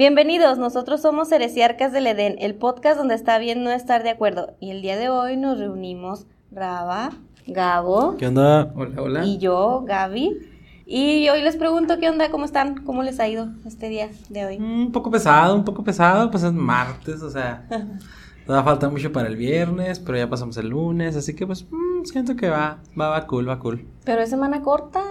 Bienvenidos, nosotros somos Heresiarcas del Edén, el podcast donde está bien no estar de acuerdo. Y el día de hoy nos reunimos Raba, Gabo. ¿Qué onda? Hola, hola. Y yo, Gaby. Y hoy les pregunto qué onda, cómo están, cómo les ha ido este día de hoy. Mm, Un poco pesado, un poco pesado, pues es martes, o sea, todavía falta mucho para el viernes, pero ya pasamos el lunes, así que pues mm, siento que va, va, va cool, va cool. Pero es semana corta,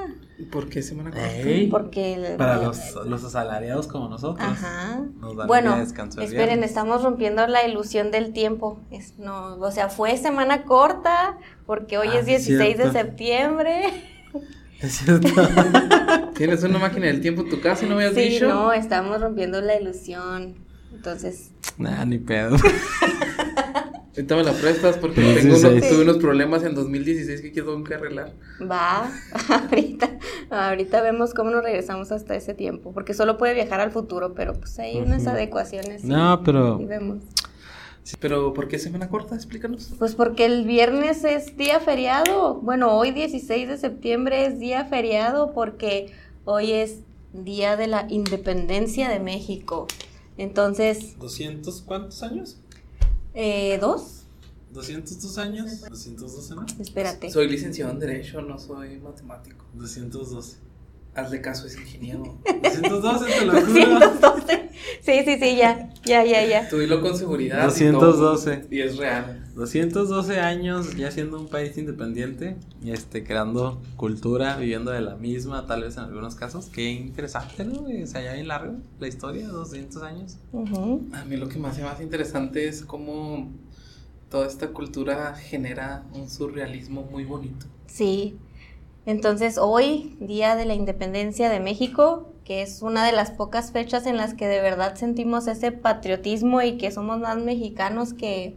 ¿Por qué semana corta? Ey, porque... el- para los, los asalariados como nosotros. Ajá. Nos dan Bueno, descanso el esperen, viernes. estamos rompiendo la ilusión del tiempo. Es, no, o sea, fue semana corta porque hoy Ah, es sí, es 16 de septiembre. Es cierto. ¿Tienes una máquina del tiempo en tu casa y no me has Sí, dicho? no, estamos rompiendo la ilusión. Entonces, nah, ni pedo. Ahorita me la prestas porque Sí, tengo sí, unos- sí. tuve unos problemas en 2016 que quiero que arreglar. va, ahorita, ahorita vemos cómo nos regresamos hasta ese tiempo, porque solo puede viajar al futuro, pero pues hay unas Ujú. adecuaciones. y- No, pero y vemos. Pero ¿por qué semana corta? Explícanos. Pues porque el viernes es día feriado. Bueno, hoy 16 de septiembre es día feriado porque hoy es día de la independencia de México. Entonces, ¿200 cuántos años? Eh, ¿dos? ¿202 años? ¿212 no? Espérate. Soy licenciado en Derecho, no soy matemático. 212. Hazle caso, es ingeniero. 212, te lo juro. 212. Sí, sí, sí, ya, ya, ya, ya. Tú dilo con seguridad. y 212. todo, Y es real. 212 años ya siendo un país independiente, este, creando cultura, viviendo de la misma, tal vez en algunos casos. Qué interesante, ¿no? O sea, ya bien largo la historia, 200 años. A mí lo que me hace más interesante es cómo toda esta cultura genera un surrealismo muy bonito. Sí. Entonces, hoy, día de la independencia de México, que es una de las pocas fechas en las que de verdad sentimos ese patriotismo y que somos más mexicanos que,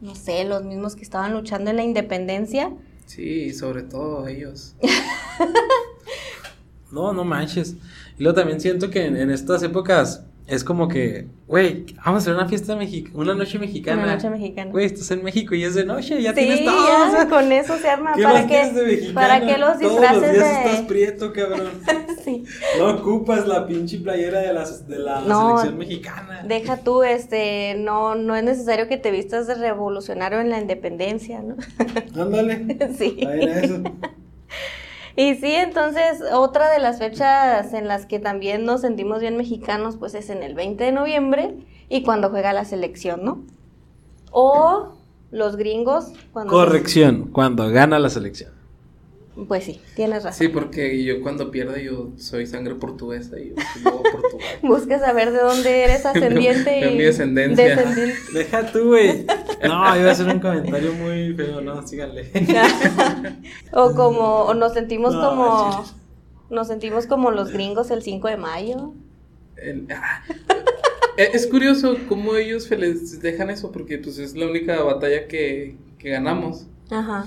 no sé, los mismos que estaban luchando en la independencia. Sí, sobre todo ellos. No, no manches. Y luego también siento que en, en estas épocas es como que, güey, vamos a hacer una fiesta mexicana, una noche mexicana. Una noche mexicana. Güey, estás en México y es de noche, ya sí, tienes todo. ya, o sea, con eso se arma. ¿Qué ¿Para qué? ¿Para qué los Todos disfraces los días estás de...? prieto, cabrón. Sí. No ocupas la pinche playera de, las, de la No, selección mexicana. Deja tú, este, no, no es necesario que te vistas de revolucionario en la independencia, ¿no? Ándale. Sí. A ver, eso. Y sí, entonces otra de las fechas en las que también nos sentimos bien mexicanos, pues es en el 20 de noviembre y cuando juega la selección, ¿no? O los gringos cuando... Corrección, cuando gana la selección. Pues sí, tienes razón. Sí, porque yo cuando pierdo yo soy sangre portuguesa y yo vivo Portugal. Busca saber de dónde eres ascendiente De y... mi descendencia. descendiente. Deja tú, güey. No, iba a hacer un comentario muy feo, no, síganle. o como, o nos sentimos No, como... Nos sentimos como los gringos el 5 de mayo. El- ah. Eh, Es curioso cómo ellos les dejan eso, porque pues es la única batalla que, que ganamos. Ajá.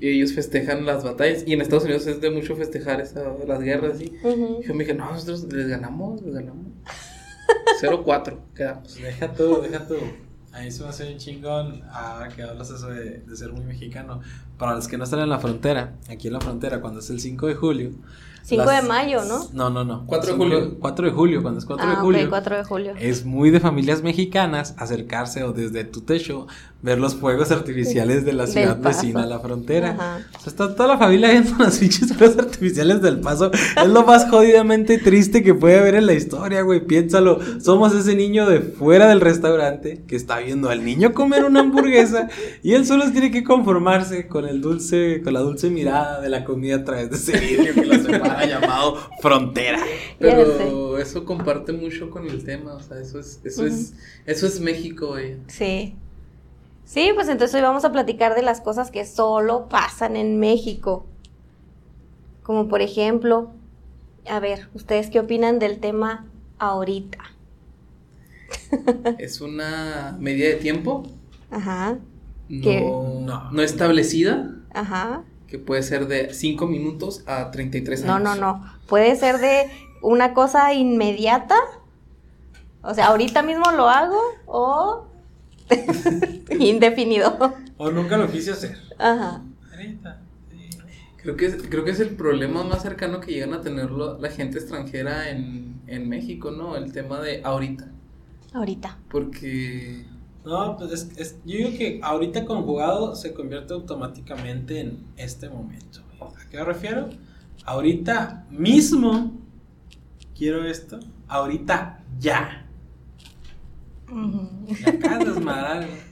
Y ellos festejan las batallas. Y en Estados Unidos es de mucho festejar esa, las guerras. ¿sí? Ujú. Yo me dije, no, nosotros les ganamos, les ganamos. 0-4 quedamos. Deja tú, deja tú. A mí se me hace un chingón ah, que hablas eso de, de ser muy mexicano. Para los que no están en la frontera, aquí en la frontera, cuando es el 5 de julio. 5 las- de mayo, ¿no? No, no, no. 4 de julio. 4 de julio, cuando es 4 de ah, julio. ok, 4 de julio. Es muy de familias mexicanas acercarse o desde tu techo ver los fuegos artificiales de la ciudad vecina a la frontera. Ajá. O sea, está toda la familia viendo los pinches fuegos artificiales del paso. Es lo más jodidamente triste que puede haber en la historia, güey. Piénsalo. Somos ese niño de fuera del restaurante que está viendo al niño comer una hamburguesa y él solo tiene que conformarse con el dulce, con la dulce mirada de la comida a través de ese vidrio que lo separa llamado frontera. Pero eso comparte mucho con el tema. O sea, eso es, eso es, eso es México, güey. Sí. Sí, pues entonces hoy vamos a platicar de las cosas que solo pasan en México. Como por ejemplo, a ver, ¿ustedes qué opinan del tema ahorita? Es una medida de tiempo Ajá, no, No. no establecida, ajá. Que puede ser de 5 minutos a 33 años. No, no, no. Puede ser de una cosa inmediata. O sea, ahorita mismo lo hago o indefinido. O nunca lo quise hacer. Ajá. Ahorita, sí. Creo que, es, creo que es el problema más cercano que llegan a tenerlo la gente extranjera en, en México, ¿no? El tema de ahorita. Ahorita. Porque No, pues es, es- yo digo que ahorita conjugado se convierte automáticamente en este momento. ¿A qué me refiero? Ahorita mismo quiero esto. Ahorita ya. Ujú. Y acá desmadrar, güey.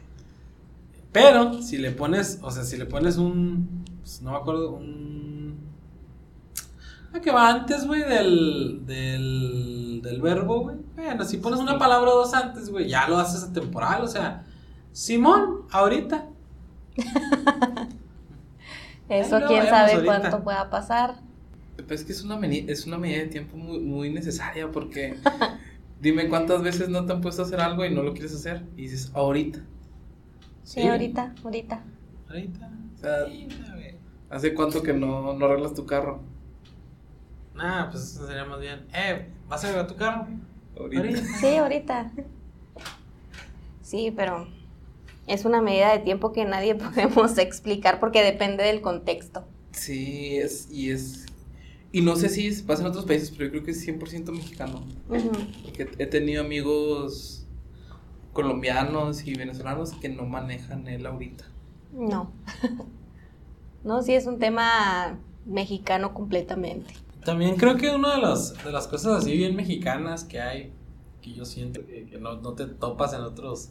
Pero si le pones, o sea, si le pones un, pues, no me acuerdo, un... Ah, que va antes, güey, del, del, del verbo, güey. Bueno, si pones una palabra o dos antes, güey, ya lo haces atemporal, o sea, Simón, ahorita. Eso quién sabe ahorita. cuánto pueda pasar. pues, es que es una, es una medida de tiempo muy, muy necesaria porque dime cuántas veces no te han puesto a hacer algo y no lo quieres hacer y dices ahorita. Sí, Sí. ahorita, ahorita. Ahorita. O sea. ¿hace cuánto que no, no arreglas tu carro? Nah, pues eso sería más bien. Eh, ¿vas a ver tu carro? Ahorita. Sí, ahorita. Sí, pero es una medida de tiempo que nadie podemos explicar porque depende del contexto. Sí, es, y es... Y no sé si pasa en otros países, pero yo creo que es 100% mexicano. Porque he tenido amigos colombianos y venezolanos que no manejan el ahorita. No. No, sí es un tema mexicano completamente. También creo que una de, las de las cosas así bien mexicanas que hay, que yo siento que, que no, no te topas en otros,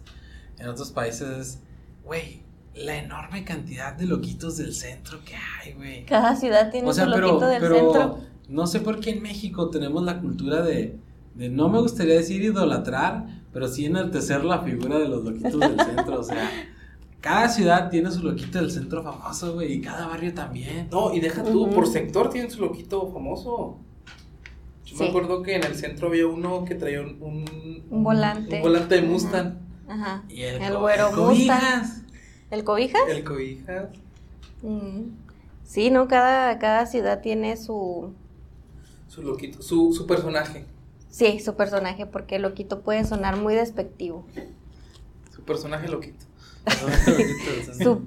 en otros países, es, güey, la enorme cantidad de loquitos del centro que hay, güey. Cada ciudad tiene O sea, su pero, loquito del pero centro. no sé por qué en México tenemos la cultura de, de, no me gustaría decir idolatrar, pero sí enaltecer la figura de los loquitos del centro, o sea... Cada ciudad tiene su loquito del centro famoso, güey, y cada barrio también. No, y deja tú, por sector tienen su loquito famoso. Yo Sí. me acuerdo que en el centro había uno que traía un, un, Un volante. un volante de Mustang. Ajá. Y el, El güero el cobijas. Mustang. ¿El cobija? El cobijas. Mm. Sí, ¿no? Cada, cada ciudad tiene su... Su loquito, su, su personaje. Sí, su personaje, porque loquito puede sonar muy despectivo. Su personaje loquito. Su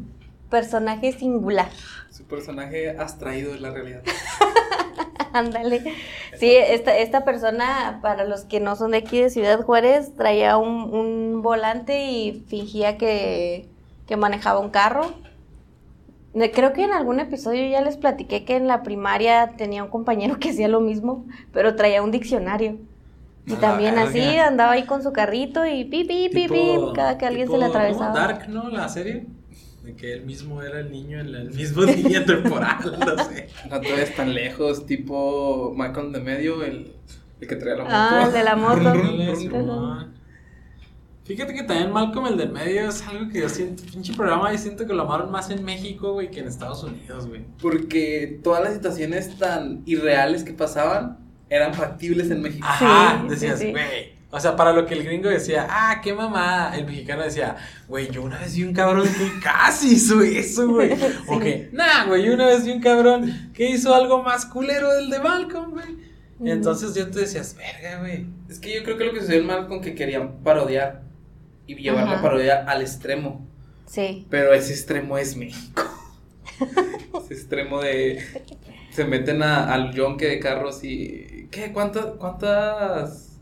personaje singular. Su personaje abstraído de la realidad. Ándale. Sí, esta, esta persona, para los que no son de aquí de Ciudad Juárez, traía un, un volante y fingía que, que manejaba un carro. Creo que en algún episodio ya les platiqué que en la primaria tenía un compañero que hacía lo mismo, pero traía un diccionario. Y A también así andaba ahí con su carrito y pi, pi, pi, pi, cada que alguien se le atravesaba. Dark, ¿no? La serie. De que él mismo era el niño en la el mismo línea temporal, no sé. No te ves tan lejos, tipo Malcolm de medio, el, el que traía la moto. Ah, el de la moto. Fíjate que también Malcolm el del medio es algo que yo siento, pinche programa, y siento que lo amaron más en México, güey, que en Estados Unidos, güey. Porque todas las situaciones tan irreales que pasaban eran factibles en México. Ajá, Sí, decías, sí, sí. güey. O sea, para lo que el gringo decía, ah, qué mamá. El mexicano decía, güey, yo una vez vi un cabrón que casi hizo eso, güey. O que, nah, güey, yo una vez vi un cabrón que hizo algo más culero del de Malcolm, güey. Entonces yo te decías, verga, güey. Es que yo creo que lo que sucedió en Malcolm que querían parodiar y llevar la parodia al extremo. Sí. Pero ese extremo es México. ese extremo de. Se meten a- al yonque de carros y. ¿Qué? ¿Cuántas. ¿Cuántas.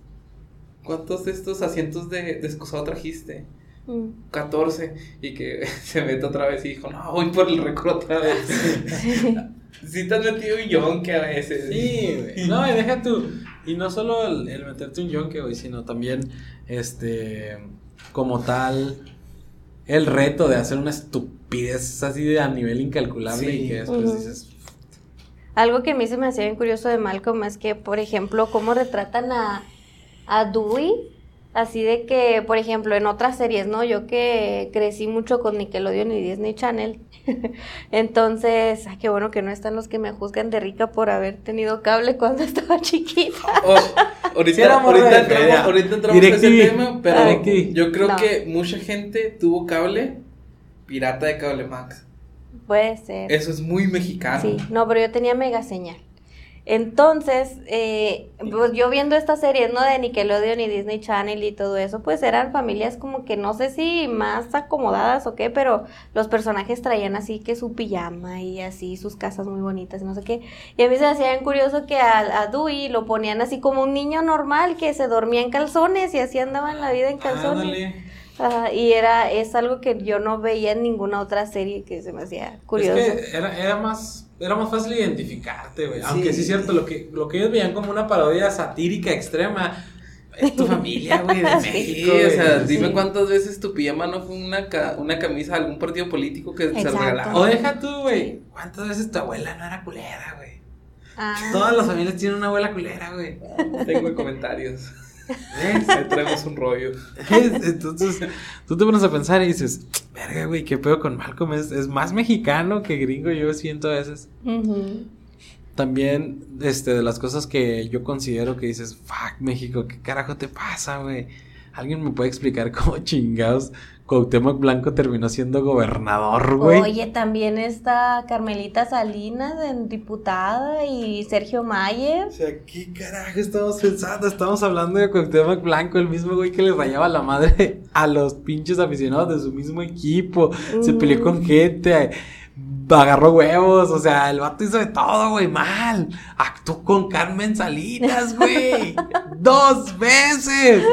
¿Cuántos de estos asientos de, de excusado trajiste? Mm. 14. Y que se mete otra vez y dijo: No, voy por el récord otra vez. Sí, te has metido un yonque a veces. Sí, güey. No, y deja tú. Y no solo el, el meterte un yonke, güey, sino también, este, como tal, el reto de hacer una estupidez así de a nivel incalculable Sí. y que después dices, Algo que a mí se me hacía bien curioso de Malcolm es que, por ejemplo, cómo retratan a, a Dewey, así de que, por ejemplo, en otras series, ¿no? Yo que crecí mucho con Nickelodeon y Disney Channel, entonces, ay, qué bueno que no están los que me juzgan de rica por haber tenido cable cuando estaba chiquita. Oh, ahorita, Sí, ahorita entramos, feria. ahorita entramos a ese tema, pero DirecTV. yo creo No. que mucha gente tuvo cable pirata de cable max. Puede ser. Eso es muy mexicano. Sí, no, pero yo tenía mega señal. Entonces, eh, pues yo viendo estas series, ¿no? De Nickelodeon y Disney Channel y todo eso, pues eran familias como que no sé si más acomodadas o qué, pero los personajes traían así que su pijama y así sus casas muy bonitas y no sé qué. Y a mí se me hacía bien curioso que a, a Dewey lo ponían así como un niño normal que se dormía en calzones y así andaba en la vida en calzones. Ándale. Ajá, y era, es algo que yo no veía en ninguna otra serie que se me hacía curioso. Es que era, era más era más fácil identificarte, güey. Aunque sí es cierto, lo que, lo que ellos veían como una parodia satírica extrema. Es tu familia, güey, de Sí. México. Sí, o sea, dime Sí. cuántas veces tu pijama no fue una, ca- una camisa de algún partido político que se regalaba. O deja tú, güey. ¿Cuántas veces tu abuela no era culera, güey? Ah. Todas las familias tienen una abuela culera, güey. Tengo comentarios. Ahí traemos un rollo. Entonces, tú te pones a pensar y dices, verga, güey, qué pedo con Malcolm. Es, es más mexicano que gringo, yo siento a veces. También, este, de las cosas que yo considero que dices, fuck, México, ¿qué carajo te pasa, güey? ¿Alguien me puede explicar cómo chingados Cuauhtémoc Blanco terminó siendo gobernador, güey? Oye, también está Carmelita Salinas, en diputada, y Sergio Mayer. O sea, ¿qué carajo estamos pensando? Estamos hablando de Cuauhtémoc Blanco, el mismo güey que le rayaba la madre a los pinches aficionados de su mismo equipo. Se peleó con gente, agarró huevos, o sea, el vato hizo de todo, güey, mal. Actuó con Carmen Salinas, güey. Dos veces.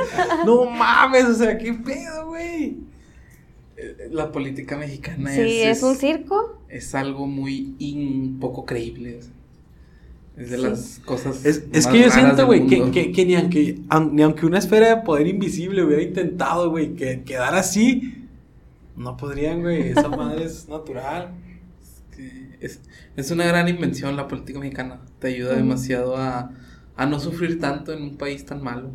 No mames, o sea, qué pedo, güey. La política mexicana Sí, es, es un circo. es algo muy in- poco creíble. Es de Sí. las cosas. Es, es que yo siento, güey, que, que, que ni, aunque, aun- ni aunque una esfera de poder invisible hubiera intentado, güey, que quedar así, no podrían, güey. Esa madre es natural. que es, es una gran invención la política mexicana. Te ayuda demasiado a, a no sufrir tanto en un país tan malo.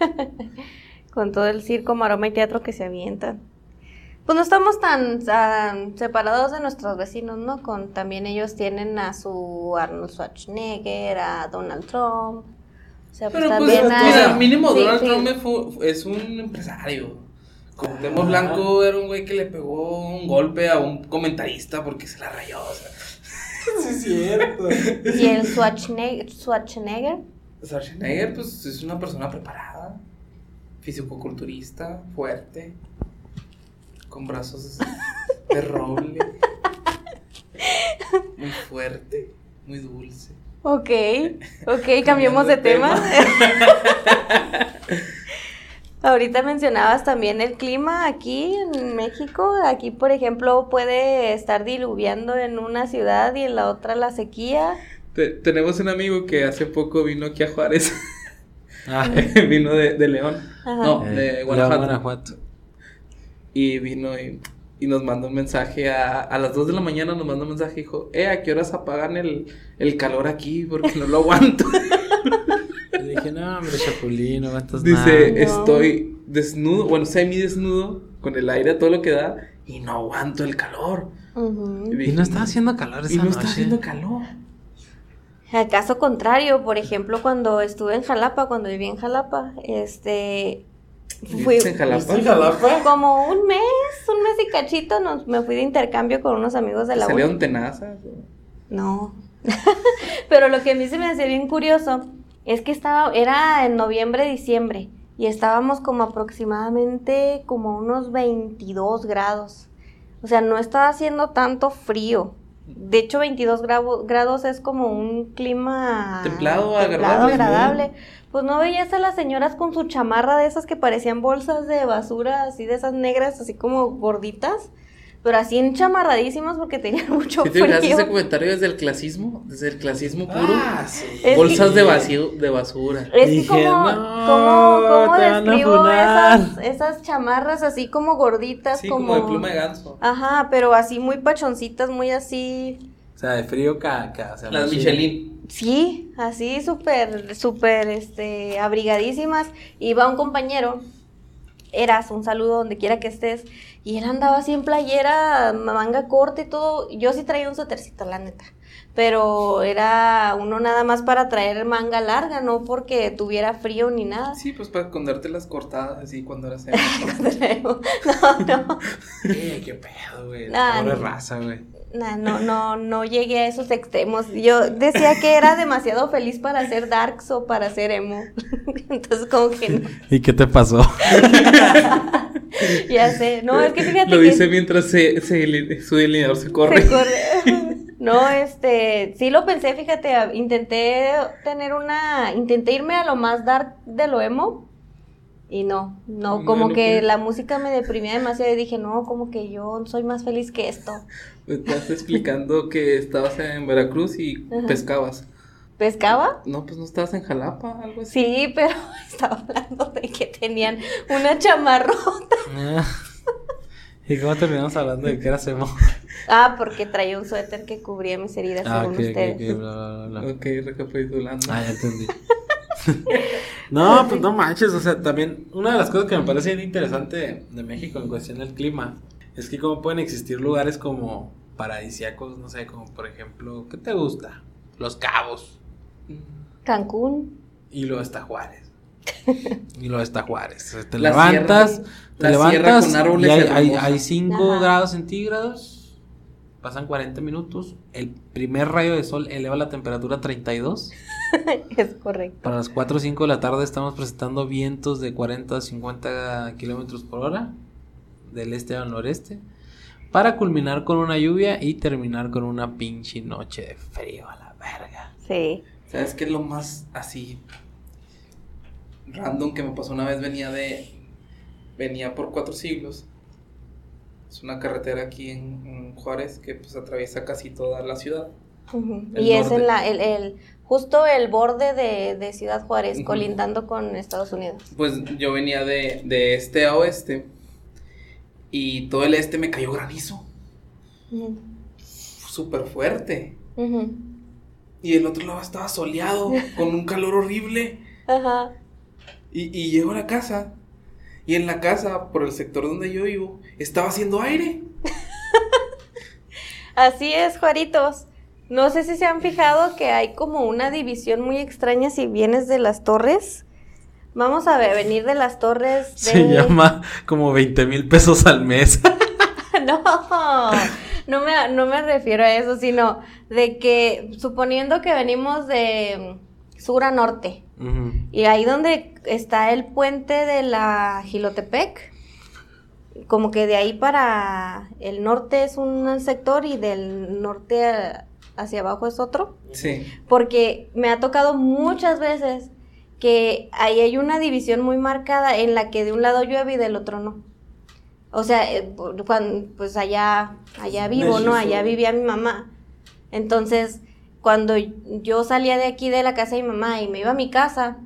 Con todo el circo, maroma y teatro que se avientan. Pues no estamos tan, tan separados de nuestros vecinos, ¿no? Con también ellos tienen a su Arnold Schwarzenegger, a Donald Trump. O sea, pues Pero pues, también hay- mira, mínimo Sí, Donald sí. Trump es un empresario. Cuauhtémoc Ajá. Blanco era un güey que le pegó un golpe a un comentarista porque se la rayó. O sea, Sí, es cierto. Y el Schwarzenegger, Schwarzenegger Schwarzenegger, pues es una persona preparada, fisicoculturista, fuerte, con brazos de roble, muy fuerte, muy dulce. Ok, ok, cambiemos de tema. Ahorita mencionabas también el clima aquí en México. Aquí, por ejemplo, puede estar diluviando en una ciudad y en la otra la sequía. Te- tenemos un amigo que hace poco vino aquí a Juárez, Ah, vino de, de León, Ajá. no, eh, de León, Guanajuato. Guanajuato. Y vino y, y nos mandó un mensaje a, a las 2 de la mañana, nos mandó un mensaje y dijo, eh, ¿a qué horas apagan el, el calor aquí? Porque no lo aguanto. Le dije, no, hombre, Chapulín, no aguantas Dice, nada. No. estoy desnudo, bueno, semi desnudo, con el aire a todo lo que da, y no aguanto el calor. Ujú. Y no está haciendo calor esa Y no noche. está haciendo calor. Al caso contrario, por ejemplo, cuando estuve en Jalapa, cuando viví en Jalapa, este... Fui, ¿Viste en Jalapa? ¿Viste en Jalapa? como un mes, un mes y cachito, nos, me fui de intercambio con unos amigos de la uni. ¿Salieron tenazas? No. Pero lo que a mí se me hacía bien curioso es que estaba, era en noviembre, diciembre, y estábamos como aproximadamente como unos 22 grados. O sea, no estaba haciendo tanto frío. De hecho, 22 gravo- grados es como un clima Templado, templado, agradable. agradable. Pues no veías a las señoras con su chamarra de esas que parecían bolsas de basura, así de esas negras, así como gorditas, pero así enchamarradísimas porque tenían mucho ¿Sí te frío. ese comentario desde el clasismo? Desde el clasismo puro. Ah, sí. Bolsas que- de, vacío, de basura. Es que Dije, como, "No, como, como te van a describo funar". esas, esas chamarras así como gorditas, Sí, como... como, de pluma de ganso. Ajá, pero así muy pachoncitas, muy así... O sea, de frío caca. O sea, Las. Michelin. Sí, así súper, súper, este, abrigadísimas. Iba un compañero, eras un saludo donde quiera que estés, y él andaba así en playera, manga corta y todo. Yo sí traía un suétercito, la neta. Pero era uno nada más para traer manga larga, no porque tuviera frío ni nada. Sí, pues para esconderte las cortadas así cuando eras no, no. Sí, qué pedo, güey. Ah, Pobre no. raza, güey. Nah, no, no, no llegué a esos extremos. Yo decía que era demasiado feliz para hacer darks o para hacer emo. Entonces, como que no. ¿Y qué te pasó? ya sé. No, es que fíjate Lo que. dice mientras se, se- su delineador se corre. se corre. No, este, sí lo pensé, fíjate, intenté tener una, intenté irme a lo más dark de lo emo y no, no, como no que la música me deprimía demasiado y dije, no, como que yo soy más feliz que esto. Me estás explicando que estabas en Veracruz y Ajá. pescabas. ¿Pescaba? No, pues no estabas en Jalapa, algo así. Sí, pero estaba hablando de que tenían una chamarrota. ¿Y cómo terminamos hablando de que era emo? Ah, porque traía un suéter que cubría mis heridas, Ah, según ok, ok, ustedes. ok, bla, bla, bla, bla. Ok, recapitulando. Ah, ya entendí. no, pues no manches, o sea, también una de las cosas que me parece bien interesante de, de México en cuestión del clima es que cómo pueden existir lugares como paradisíacos, no sé, como por ejemplo, ¿qué te gusta? Los Cabos Cancún. y luego está Juárez. Y luego está Juárez. Te La levantas, sierra- te levantas con árboles y hay, hay, hermosos. hay 5 Ajá. grados centígrados, pasan 40 minutos, el primer rayo de sol eleva la temperatura a 32. es correcto. Para las 4 o 5 de la tarde estamos presentando vientos de 40 a 50 kilómetros por hora del este al noreste. Para culminar con una lluvia y terminar con una pinche noche de frío a la verga. Sí. ¿Sabes qué es lo más así random que me pasó una vez? Venía de. Venía por cuatro siglos. Es una carretera aquí en, en Juárez que pues atraviesa casi toda la ciudad. Y es en la, el, el, justo el borde de, de Ciudad Juárez, colindando con Estados Unidos. Pues yo venía de, de este a oeste. Y todo el este me cayó granizo. Súper fuerte. Y el otro lado estaba soleado, con un calor horrible. Ajá. Y, y llego a la casa. Y en la casa, por el sector donde yo vivo, estaba haciendo aire. Así es, Juaritos. No sé si se han fijado que hay como una división muy extraña si vienes de las torres. Vamos a ver, venir de las torres de... Se llama como 20 mil pesos al mes. No, no me, no me refiero a eso, sino de que suponiendo que venimos de sur a norte, y ahí donde está el puente de la Gilotepec, como que de ahí para el norte es un sector y del norte hacia abajo es otro, Sí. porque me ha tocado muchas veces que ahí hay una división muy marcada en la que de un lado llueve y del otro no. O sea, eh, por- cuan- pues allá, allá vivo, ¿no? Allá vivía mi mamá. Entonces, cuando yo salía de aquí de la casa de mi mamá y me iba a mi casa,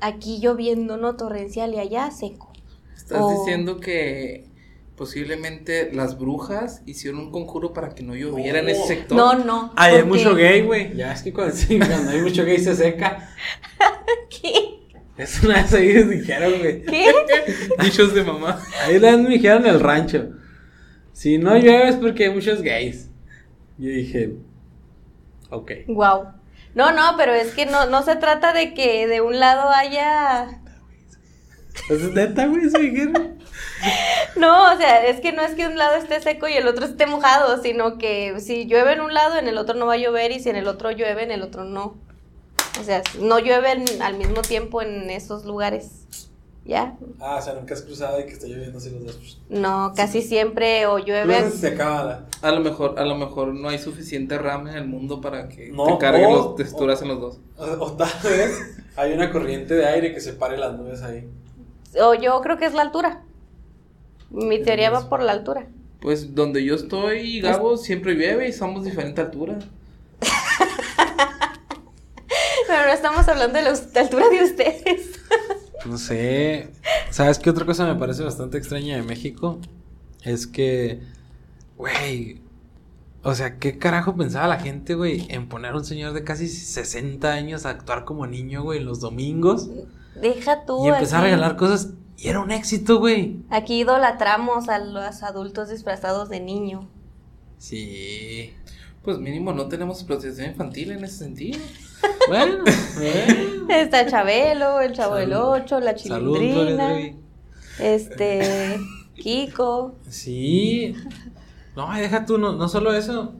aquí lloviendo, ¿no? Torrencial y allá seco. Estás diciendo que posiblemente las brujas hicieron un conjuro para que no lloviera en ese sector. No, no. Ay, hay mucho gay, güey. Ya es que cuando, sí, cuando hay mucho gay se seca. ¿Qué? Es una vez ahí les dijeron, güey. ¿Qué? Dichos de mamá. Ahí la me dijeron en el rancho. Si no llueve es porque hay muchos gays. Yo dije, ok. Wow. No, no, pero es que no, no se trata de que de un lado haya ¿Es neta, güey? ¿Se dijeron? No, o sea, es que no es que un lado esté seco y el otro esté mojado, sino que si llueve en un lado, en el otro no va a llover y si en el otro llueve, en el otro no. O sea, no llueven al mismo tiempo en esos lugares. ¿Ya? Ah, o sea, nunca has cruzado y que está lloviendo así los dos. No, casi siempre o llueve. se acaba la. A lo mejor, a lo mejor no hay suficiente RAM en el mundo para que No, te carguen o- los texturas en los dos. O, o tal vez hay una corriente de aire que separe las nubes ahí. O yo creo que es la altura. Mi teoría va por la altura. Pues donde yo estoy, Gabo, siempre llueve y somos diferente altura. Pero no estamos hablando de la de altura de ustedes. No sé. ¿Sabes qué otra cosa me parece bastante extraña de México? Es que, güey. O sea, ¿qué carajo pensaba la gente, güey, en poner a un señor de casi 60 años a actuar como niño, güey, los domingos? Deja tú. Y empezar a regalar cosas. Y era un éxito, güey. Aquí idolatramos a los adultos disfrazados de niño. Sí. Pues mínimo no tenemos protección infantil en ese sentido. Bueno, bueno. Está Chabelo, el Chavo del. Ocho, la Chilindrina, este, Kiko. Sí. No, deja tú, no, no solo eso.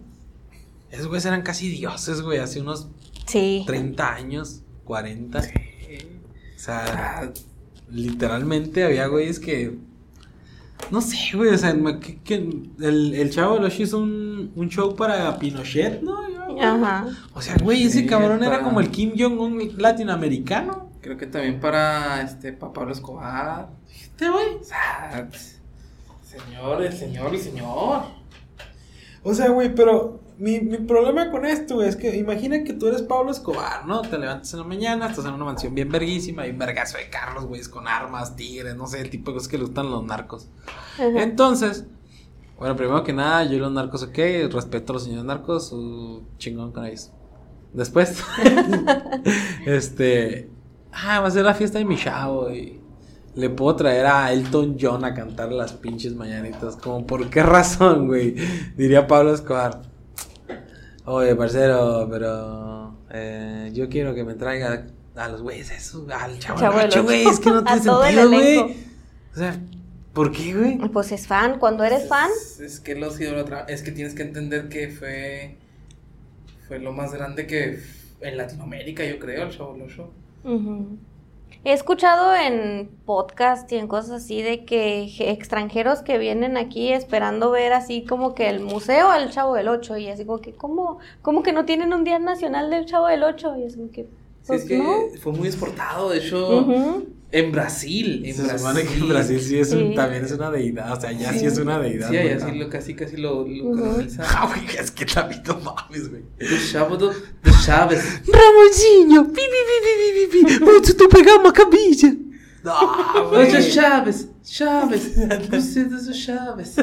Esos güeyes eran casi dioses, güey, hace unos Sí. 30 años, 40. O sea, literalmente había güeyes que. No sé, güey, o sea, me- que, que el, el chavo del Ocho hizo un, un show para Pinochet, ¿no? Ajá. O sea, güey, ese Sí, cabrón era como el Kim Jong-un latinoamericano. Creo que también para este para Pablo Escobar. Fíjate, güey. O sea, señor, el señor, el señor. O sea, güey, pero mi, mi problema con esto, güey, es que imagina que tú eres Pablo Escobar, ¿no? Te levantas en la mañana, estás en una mansión bien verguísima, hay un vergazo de carros, güeyes, con armas, tigres, no sé, el tipo de cosas que le gustan a los narcos. Ajá. Entonces, bueno, primero que nada, yo y los narcos, ok, respeto a los señores narcos, su chingón con ellos. Después, este, ah, va a ser la fiesta de mi chavo y le puedo traer a Elton John a cantar las pinches mañanitas. Como, ¿por qué razón, güey? Diría Pablo Escobar. Oye, parcero, pero eh, yo quiero que me traiga a los güeyes esos, al chavo, güey, es que no tiene sentido, güey. O sea, ¿por qué, güey? Pues es fan. Cuando eres fan, Es, que los idolatra. Es que tienes que entender que fue. Fue lo más grande que. En Latinoamérica, yo creo, el Chavo del Ocho. Ujú. He escuchado en podcast y en cosas así de que je- extranjeros que vienen aquí esperando ver así como que el museo al Chavo del Ocho y así como que, ¿cómo, cómo que no tienen un día nacional del Chavo del Ocho? Y es como que, Sí, pues es que no. fue muy exportado, de hecho, Ujú. En Brasil. En Se Brasil. supone que en Brasil sí es un- Sí. también es una deidad, o sea, ya sí, Sí. es una deidad. Sí, güey, allá sí lo, casi, casi lo, lo canalizan. Ah, güey, es que también no mames, güey. El Chavo do, do Chaves. Ramonzinho, pi, pi, pi, pi, pi, pi, pi, tu pegar uma camisa. No, Ocho Chaves, Chaves, você dos Chaves.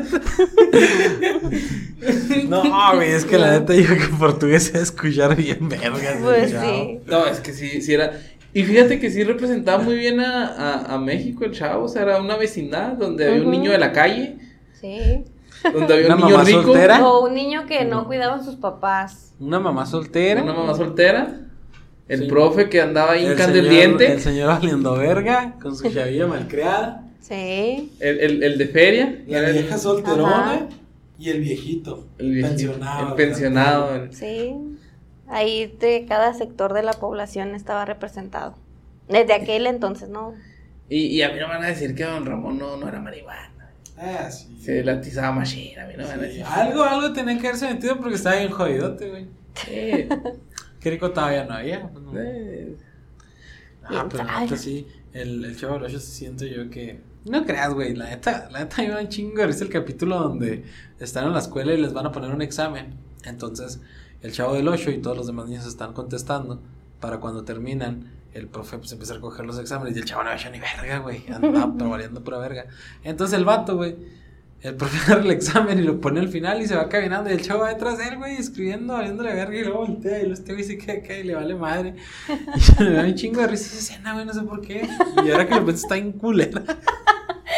No, güey, es que la neta digo que en portugués se va a escuchar bien vergas. Pues sí. No, es que sí, sí era. Y fíjate que sí representaba muy bien a, a, a México el chavo. O sea, era una vecindad donde había un niño de la calle, Sí. donde había un niño mamá rico, soltera. O un niño que no cuidaban sus papás. Una mamá soltera. una mamá soltera, el Sí. profe que andaba ahí el hincando el señor- diente, El señor valiendo verga, con su chavilla malcriada. Sí. el, el, el de feria, La era vieja solterona Ajá. y el viejito. el, viejito, pensionado. el pensionado. el- Sí. Ahí de cada sector de la población estaba representado. Desde aquel entonces, ¿no? Y, y a mí no me van a decir que don Ramón no, no era marihuana. Ah, sí. Se latizaba machine, a mí no me van a Sí, decir. Algo, algo tenía que haberse metido porque estaba bien jodidote, güey. Sí. Qué rico todavía no había. pues, no. Ah, pero la Ay. neta sí, el, el chavo sí siento yo que. No creas, güey, la neta, la neta me da un chingo de risa el capítulo donde están en la escuela y les van a poner un examen. Entonces, el chavo del Ocho y todos los demás niños están contestando. Para cuando terminan, el profe pues empieza a recoger los exámenes y el chavo no ha hecho ni verga, güey. Andaba pero valiendo pura verga. Entonces el vato, güey, el profe agarra el examen y lo pone al final y se va caminando y el chavo va detrás de él, güey, escribiendo, valiéndole verga y luego voltea y luego este güey se queda acá y le vale madre. Y se me da un chingo de risa esa escena, güey, no sé por qué. Y ahora que lo pienso está en culera.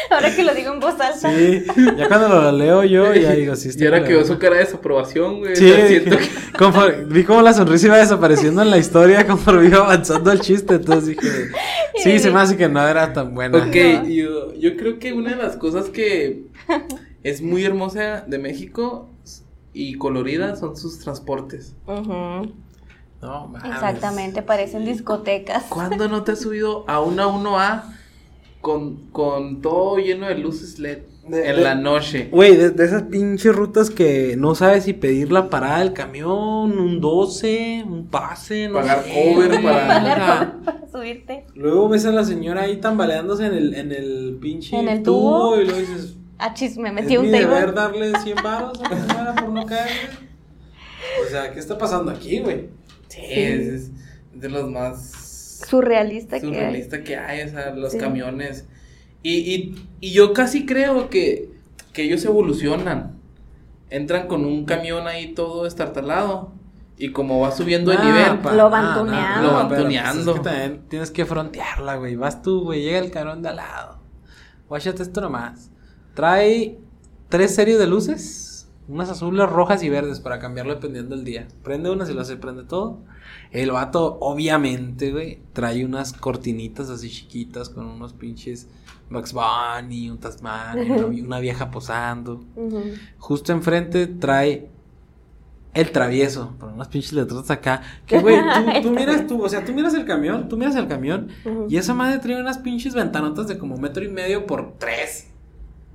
Ahora que lo digo en voz alta. Sí, ya cuando lo leo yo ya digo, sí, está y ahora culera. quedó su cara de desaprobación, güey. Sí, siento conforme- vi cómo la sonrisa iba desapareciendo en la historia conforme iba avanzando el chiste, entonces dije, sí, se me hace que no era tan buena. Ok, yo, yo creo que una de las cosas que es muy hermosa de México y colorida son sus transportes. No, mames. Exactamente, parecen discotecas. ¿Cuándo no te has subido a una 1A con, con todo lleno de luces LED De- en de- la noche? Güey, de, de esas pinches rutas que no sabes si pedir la parada del camión, un 12, un pase, no Pagar sé, cover para- Pagar por- para subirte. Luego ves a la señora ahí tambaleándose en el, en el pinche En el tubo. y luego dices, Ah, chis, me ¿es metí un mi deber table. darle 100 baros a la señora por no caer? O sea, ¿qué está pasando aquí, güey? Sí, Es, es de los más Surrealista que hay. surrealista que hay, o sea, los Sí. camiones. Y, y, y yo casi creo que, que ellos evolucionan. Entran con un camión ahí todo estartalado. Y como va subiendo de Ah, nivel, pa- Lo van ah, tuneando. Lo van pero, pues, tuneando. es que también tienes que frontearla, güey. Vas tú, güey. Llega el cabrón de al lado. Guáchate esto nomás. Trae tres series de luces. Unas azules, rojas y verdes para cambiarlo dependiendo del día. Prende unas y lo hace, prende todo. El vato, obviamente, güey, trae unas cortinitas así chiquitas con unos pinches Max Bunny, un Tasman, una, una vieja posando. Justo enfrente trae el travieso, por unas pinches letras acá. Que, güey, tú, miras, tú, o sea, tú miras el camión, tú miras el camión, y esa madre trae unas pinches ventanotas de como metro y medio por tres.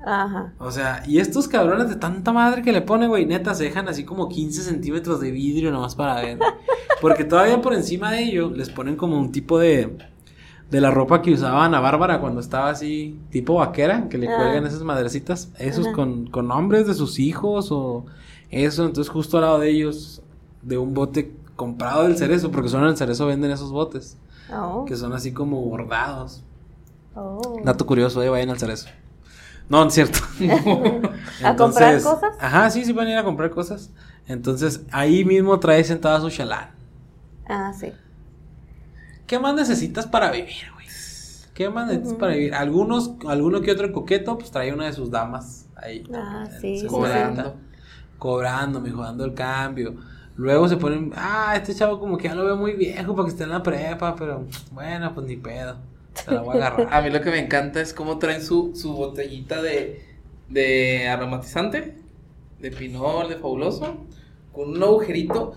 Ajá. O sea, y estos cabrones de tanta madre que le pone, güey, neta, se dejan así como 15 centímetros de vidrio nomás para ver. Porque todavía por encima de ello les ponen como un tipo de. De la ropa que usaba Ana Bárbara cuando estaba así, tipo vaquera, que le Ah. cuelgan esas madrecitas, esos Ajá. con, con nombres de sus hijos o eso. Entonces, justo al lado de ellos, de un bote comprado del cerezo, porque solo en el cerezo venden esos botes, Oh. que son así como bordados. Oh. Dato curioso, eh, vayan al cerezo. No, no es cierto. ¿A comprar cosas? Ajá, sí, sí van a ir a comprar cosas. Entonces, ahí mismo trae sentada su chalán. Ah, sí. ¿Qué más necesitas para vivir, güey? ¿Qué más necesitas para vivir? Algunos, alguno que otro coqueto, pues trae una de sus damas ahí. Ah, sí, cobrando. sí. Cobrando, mijo, dando el cambio. Luego se ponen, ah, este chavo como que ya lo veo muy viejo para que esté en la prepa, pero bueno, pues ni pedo. Se la voy a agarrar. A mí lo que me encanta es cómo traen su, su botellita de, de aromatizante, de pinol, de fabuloso, con un agujerito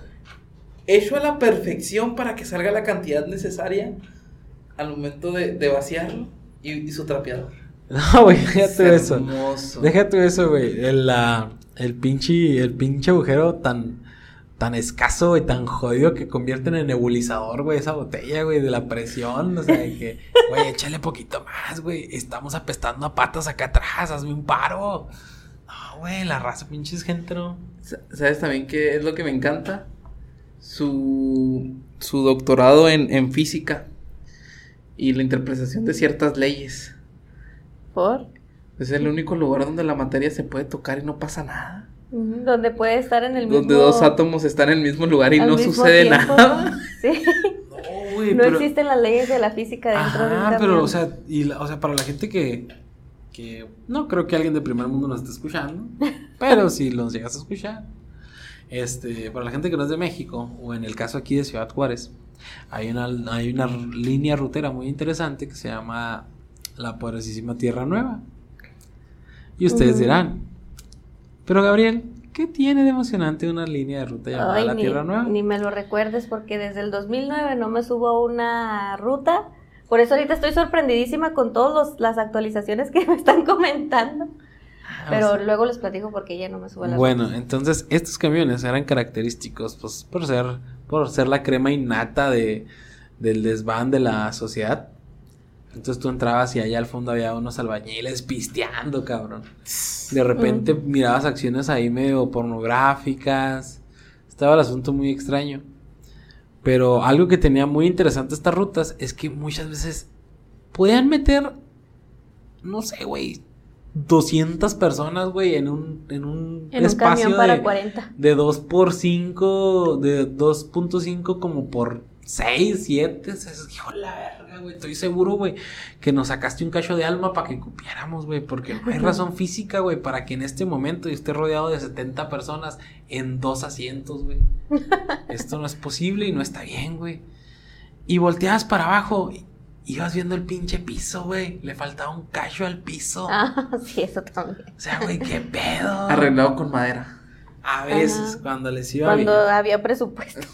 hecho a la perfección para que salga la cantidad necesaria al momento de, de vaciarlo y, y su trapeador. No, güey, déjate Es eso. hermoso. Déjate eso, güey. El, la- el pinche, el pinche agujero tan, tan escaso y tan jodido que convierten en nebulizador, güey, esa botella, güey, de la presión. O sea, de que, güey, échale poquito más, güey. Estamos apestando a patas acá atrás, hazme un paro. No, güey, la raza pinche es gente, ¿no? Sa- ¿Sabes también qué es lo que me encanta? Su, su doctorado en, en física y la interpretación de ciertas leyes. ¿Por? Es el único lugar donde la materia se puede tocar y no pasa nada. Donde puede estar en el mismo... Donde dos átomos están en el mismo lugar y no sucede tiempo, nada. ¿no? Sí. No, güey, No existen las leyes de la física dentro de camión. pero, o sea, y la- o sea, para la gente que, que no creo que alguien de primer mundo nos esté escuchando, pero si los llegas a escuchar, este, para la gente que no es de México, o en el caso aquí de Ciudad Juárez, hay una, hay una línea rutera muy interesante que se llama la poderosísima Tierra Nueva. Y ustedes dirán, pero Gabriel, ¿qué tiene de emocionante una línea de ruta llamada Ay, la ni, Tierra Nueva? ni me lo recuerdes porque desde el 2009 no me subo a una ruta. Por eso ahorita estoy sorprendidísima con todas las actualizaciones que me están comentando. Pero luego les platico porque ya no me subo a la Bueno, entonces estos camiones eran característicos, pues, por ser, por ser la crema innata de, del desván de la sociedad. Entonces tú entrabas y allá al fondo había unos albañiles pisteando, cabrón. De repente mirabas acciones ahí medio pornográficas. Estaba el asunto muy extraño. Pero algo que tenía muy interesante estas rutas es que muchas veces podían meter, no sé, güey, 200 personas, güey, en un, en un En un espacio camión para de, 40. de 2 por 5, de 2.5 como por 6, 7. Hijo de la verga, güey. Estoy seguro, güey, que nos sacaste un cacho de alma para que cupiéramos, güey. Porque no hay razón física, güey, para que en este momento yo esté rodeado de 70 personas en dos asientos, güey. Esto no es posible y no está bien, güey. Y volteabas para abajo. y Ibas viendo el pinche piso, güey. Le faltaba un cacho al piso. Ah, sí, eso también. O sea, güey, qué pedo. Arreglado con madera. A veces, Ajá. cuando les iba Cuando bien. había presupuesto.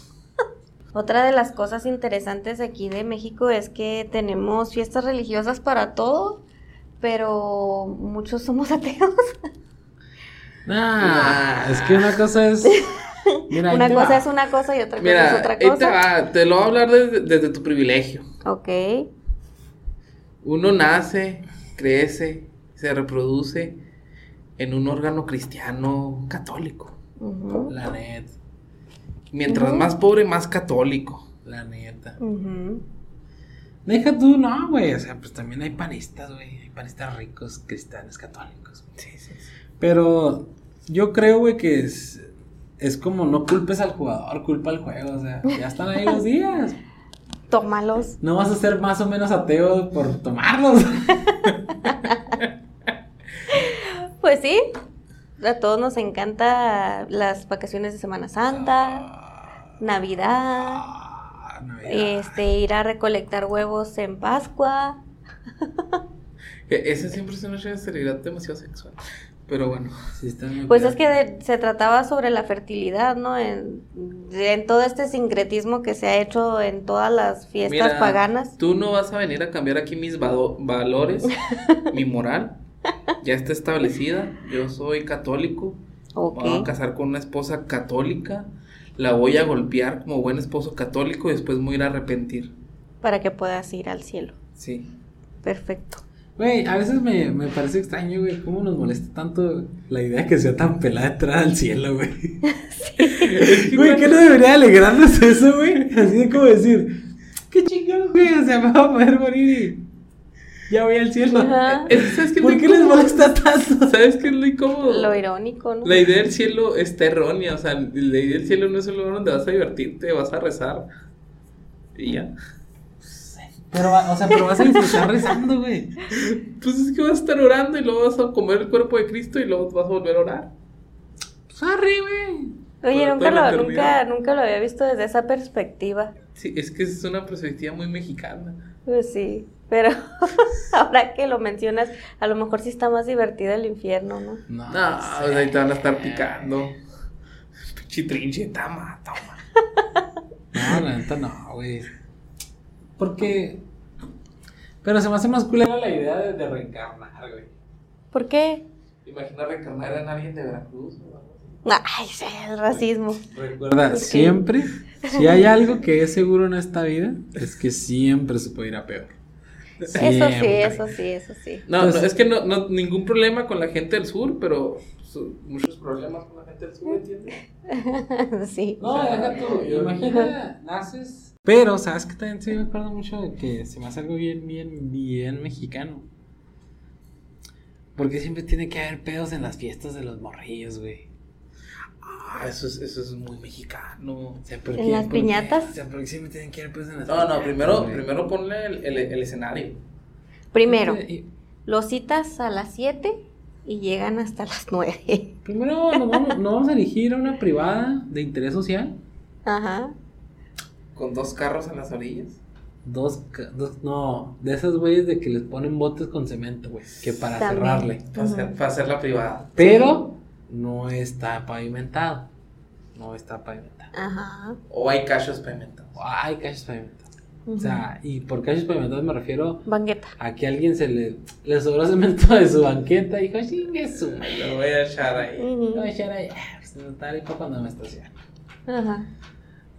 Otra de las cosas interesantes aquí de México es que tenemos fiestas religiosas para todo, pero muchos somos ateos. Nah, es que una cosa es. Mira, una cosa va. es una cosa y otra cosa es otra ahí te cosa. va, te lo voy a hablar desde, desde tu privilegio. Ok. Uno nace, crece, se reproduce en un órgano cristiano católico. La neta. Mientras más pobre, más católico. La neta. Deja tú, no, güey. O sea, pues también hay panistas, güey. Hay panistas ricos, cristianos, católicos. Sí, sí, sí. Pero yo creo, güey, que es. Es como no culpes al jugador, culpa al juego. O sea, ya están ahí los días. Tómalos. No vas a ser más o menos ateo por tomarlos. Pues sí. A todos nos encanta las vacaciones de Semana Santa, Navidad, Ah, Navidad. este ir a recolectar huevos en Pascua. E- Ese siempre es una realidad demasiado sexual. Pero bueno. Sí, está Pues es que de- se trataba sobre la fertilidad, ¿no? En, en todo este sincretismo que se ha hecho en todas las fiestas Mira, paganas. Tú no vas a venir a cambiar aquí mis valores, mi moral. Ya está establecida. Yo soy católico. Ok. Me voy a casar con una esposa católica. La voy a golpear como buen esposo católico y después me voy a ir a arrepentir. Para que puedas ir al cielo. Sí. Perfecto. Güey, a veces me, me parece extraño, güey, cómo nos molesta tanto la idea que sea tan pelada entrar al cielo, güey. Güey, ¿qué no debería alegrarnos eso, güey? Así de como decir, qué chingón, güey, o sea, me voy a poder morir y ya voy al cielo. Ajá. Es- ¿Sabes qué ¿Por qué les molesta tanto? ¿Sabes qué es lo incómodo? Lo irónico, ¿no? La idea del cielo está errónea, o sea, la idea del cielo no es un lugar donde vas a divertirte, vas a rezar. Y ya. Pero, va- o sea, pero vas a disfrutar rezando, güey. Pues es que vas a estar orando y luego vas a comer el cuerpo de Cristo y luego vas a volver a orar. Pues arre, güey. Oye, nunca lo, nunca, nunca lo había visto desde esa perspectiva. Sí, es que es una perspectiva muy mexicana. Pues sí, pero ahora que lo mencionas, a lo mejor sí está más divertido el infierno, ¿no? No, No, pues ahí te van a estar picando. Pinche trinche, toma, toma. No, la neta no, güey. Porque. Pero se me hace más culera la idea de, de reencarnar, güey. ¿Por qué? Imagina reencarnar en alguien de Veracruz. ¿no? Ay, sí, el racismo. Recuerda, siempre, si hay algo que es seguro en esta vida, es que siempre se puede ir a peor. Eso sí, eso sí, eso sí. No, Pues- no, es que no, no, ningún problema con la gente del sur, pero pues, muchos problemas con la gente del sur, ¿entiendes? sí. No, deja tú, imagina, naces. Pero, ¿sabes que También sí me acuerdo mucho de que se me hace algo bien, bien, bien mexicano. Porque siempre tiene que haber pedos en las fiestas de los morrillos, güey. Ah, eso es, eso es muy mexicano. ¿por ¿En las piñatas? O sea, porque siempre tienen que haber pedos en las No, no, primero, güey? primero ponle el, el, el escenario. Primero, Y- los citas a las 7 y llegan hasta las 9. Primero nos vamos, nos vamos a elegir a una privada de interés social. Ajá. Con dos carros en las orillas. Dos, dos no, de esas güeyes de que les ponen botes con cemento, güey, que para También. cerrarle. Para, hacer, Ujú. para hacer la privada. Pero no está pavimentado. No está pavimentado. Ajá. O hay cachos pavimentados. Ay, calles pavimentados. O sea, y por calles pavimentados me refiero Banqueta. a que a alguien se le, le sobró cemento de su banqueta y dijo, chingue su madre. Lo voy a echar ahí. Lo voy a echar ahí, ah, pues está rico cuando me estacione. Ajá.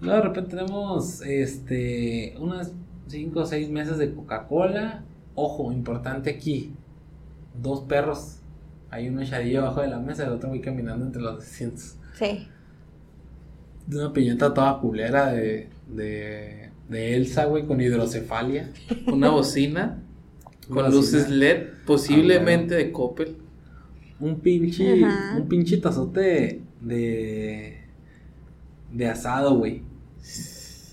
Luego de repente tenemos este unas 5 o 6 mesas de Coca-Cola. Ojo, importante aquí. Dos perros. Hay uno echadillo abajo de la mesa y el otro voy caminando entre los asientos. Sí. De una piñata toda culera de, de, de Elsa, güey, con hidrocefalia. Una bocina con Una luces bocina. LED, posiblemente de Coppel. Un pinche, Ajá. un pinche tazote de, de asado, güey.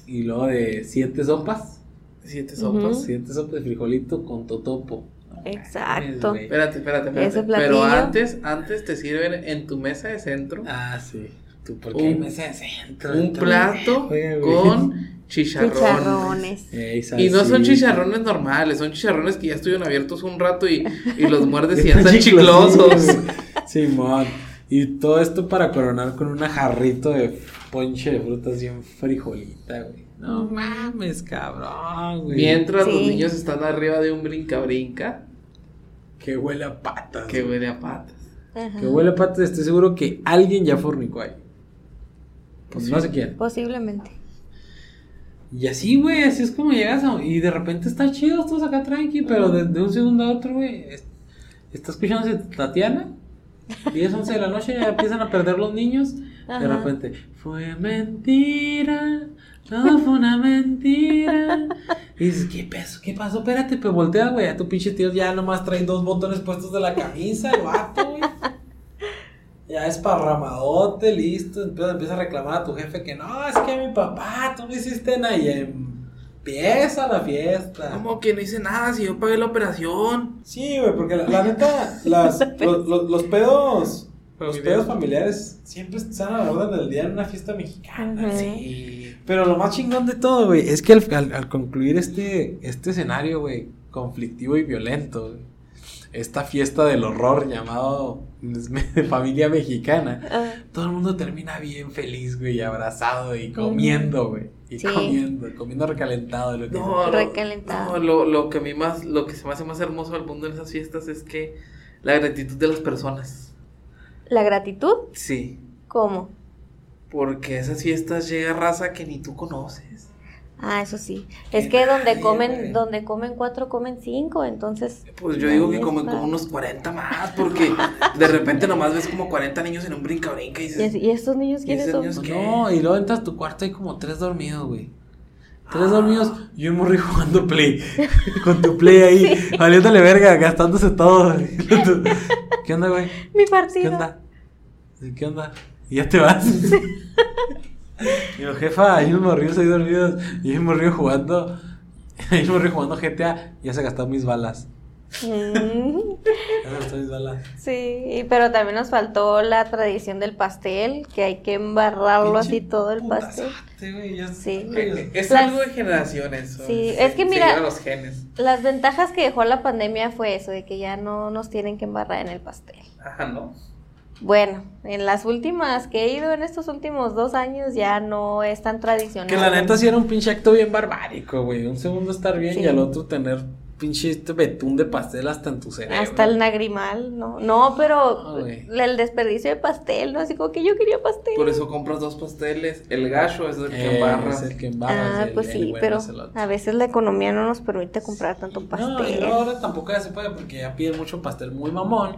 Y luego de siete sopas. Siete sopas. Siete sopas de frijolito con totopo. Exacto. güey. Espérate, espérate, espérate. Ese Pero antes, antes te sirven en tu mesa de centro Ah, sí. Tú, porque Un- hay mesa de centro. un plato Oye, con chicharrones. Chicharrones. Ey, Y no son chicharrones normales, son chicharrones que ya estuvieron abiertos un rato y, y los muerdes y ya Están chiclosos. Simón. Y todo esto para coronar con una jarrito de ponche de frutas bien frijolita, güey. No mames, cabrón, güey. Mientras los niños están arriba de un brinca-brinca Que huele a patas. que güey. huele a patas. Ajá. Que huele a patas, estoy seguro que alguien ya fornicó ahí. Pues no sé quién. Posiblemente. Y así, güey, así es como llegas a... Y de repente está chido, estás acá tranqui, pero de, de un segundo a otro, güey, es- está escuchándose Tatiana. 10, 11 de la noche ya empiezan a perder los niños. De repente, fue mentira, todo fue una mentira. Y dices, ¿qué pasó? ¿Qué pasó? Espérate, pues voltea, güey. A tu pinche tío ya nomás trae dos botones puestos de la camisa, el vato, güey. Ya esparramadote, listo. Empieza, empieza a reclamar a tu jefe que no, es que mi papá, tú me hiciste nada. Y empieza la fiesta. ¿Cómo que no hice nada si yo pagué la operación? Sí, güey, porque la, la neta, las, los, los- los pedos, los pedos familiares siempre están a la orden del día en una fiesta mexicana. Sí. Pero lo más chingón de todo, güey, es que al, al- al concluir este, este escenario, güey, conflictivo y violento, güey, esta fiesta del horror llamado Familia Mexicana, Ah, todo el mundo termina bien feliz, güey, abrazado y comiendo, güey. Y Sí. comiendo, comiendo recalentado. Lo que No, no, Recalentado. no, lo, lo que a mí más, lo que se me hace más hermoso del mundo en esas fiestas es que la gratitud de las personas. ¿La gratitud? Sí. ¿Cómo? Porque a esas fiestas llega raza que ni tú conoces. Ah, eso sí. Es Que donde comen, donde comen cuatro, comen cinco, entonces. Pues yo digo que comen como unos 40 más, porque de repente nomás ves como 40 niños en un brinca-brinca y ¿Y, dices, y estos niños ¿Y quiénes son? niños? Pues ¿Qué? No, y luego entras a tu cuarto y hay como tres dormidos, güey. Tres dormidos y un morri jugando play. Con tu play ahí, valiéndole verga, gastándose todo. ¿Qué onda, güey? Mi ¿Qué partido. onda? ¿Qué onda? Y ya te vas. Digo, jefa, hay unos morrillos ahí dormidos. Y hay un morrillo jugando. Hay un morrillo jugando GTA. Ya se gastaron mis balas. Mm, Sí, pero también nos faltó la tradición del pastel, que hay que embarrarlo así todo el pastel. Sí. "Eh, es Las- algo de generaciones. Sí, se- es que mira- llevan los genes. Las ventajas que dejó la pandemia fue eso, de que ya no nos tienen que embarrar en el pastel. Ajá, ¿no? Bueno, en las últimas que he ido en estos últimos dos años ya no es tan tradicional. Que la neta sí era un pinche acto bien barbárico, güey. Un segundo estar bien Sí. y al otro tener pinche este betún de pastel hasta en tu cerebro. Hasta el nagrimal, ¿no? No, pero No, güey. el desperdicio de pastel, ¿no? Así como que yo quería pastel. Por eso compras dos pasteles. El gacho es el que Eh, embarra. es el que embarra. ah, el- pues el sí, bueno pero a veces la economía no nos permite comprar tanto No, pastel. luego ahora tampoco ya se puede porque ya piden mucho pastel muy mamón.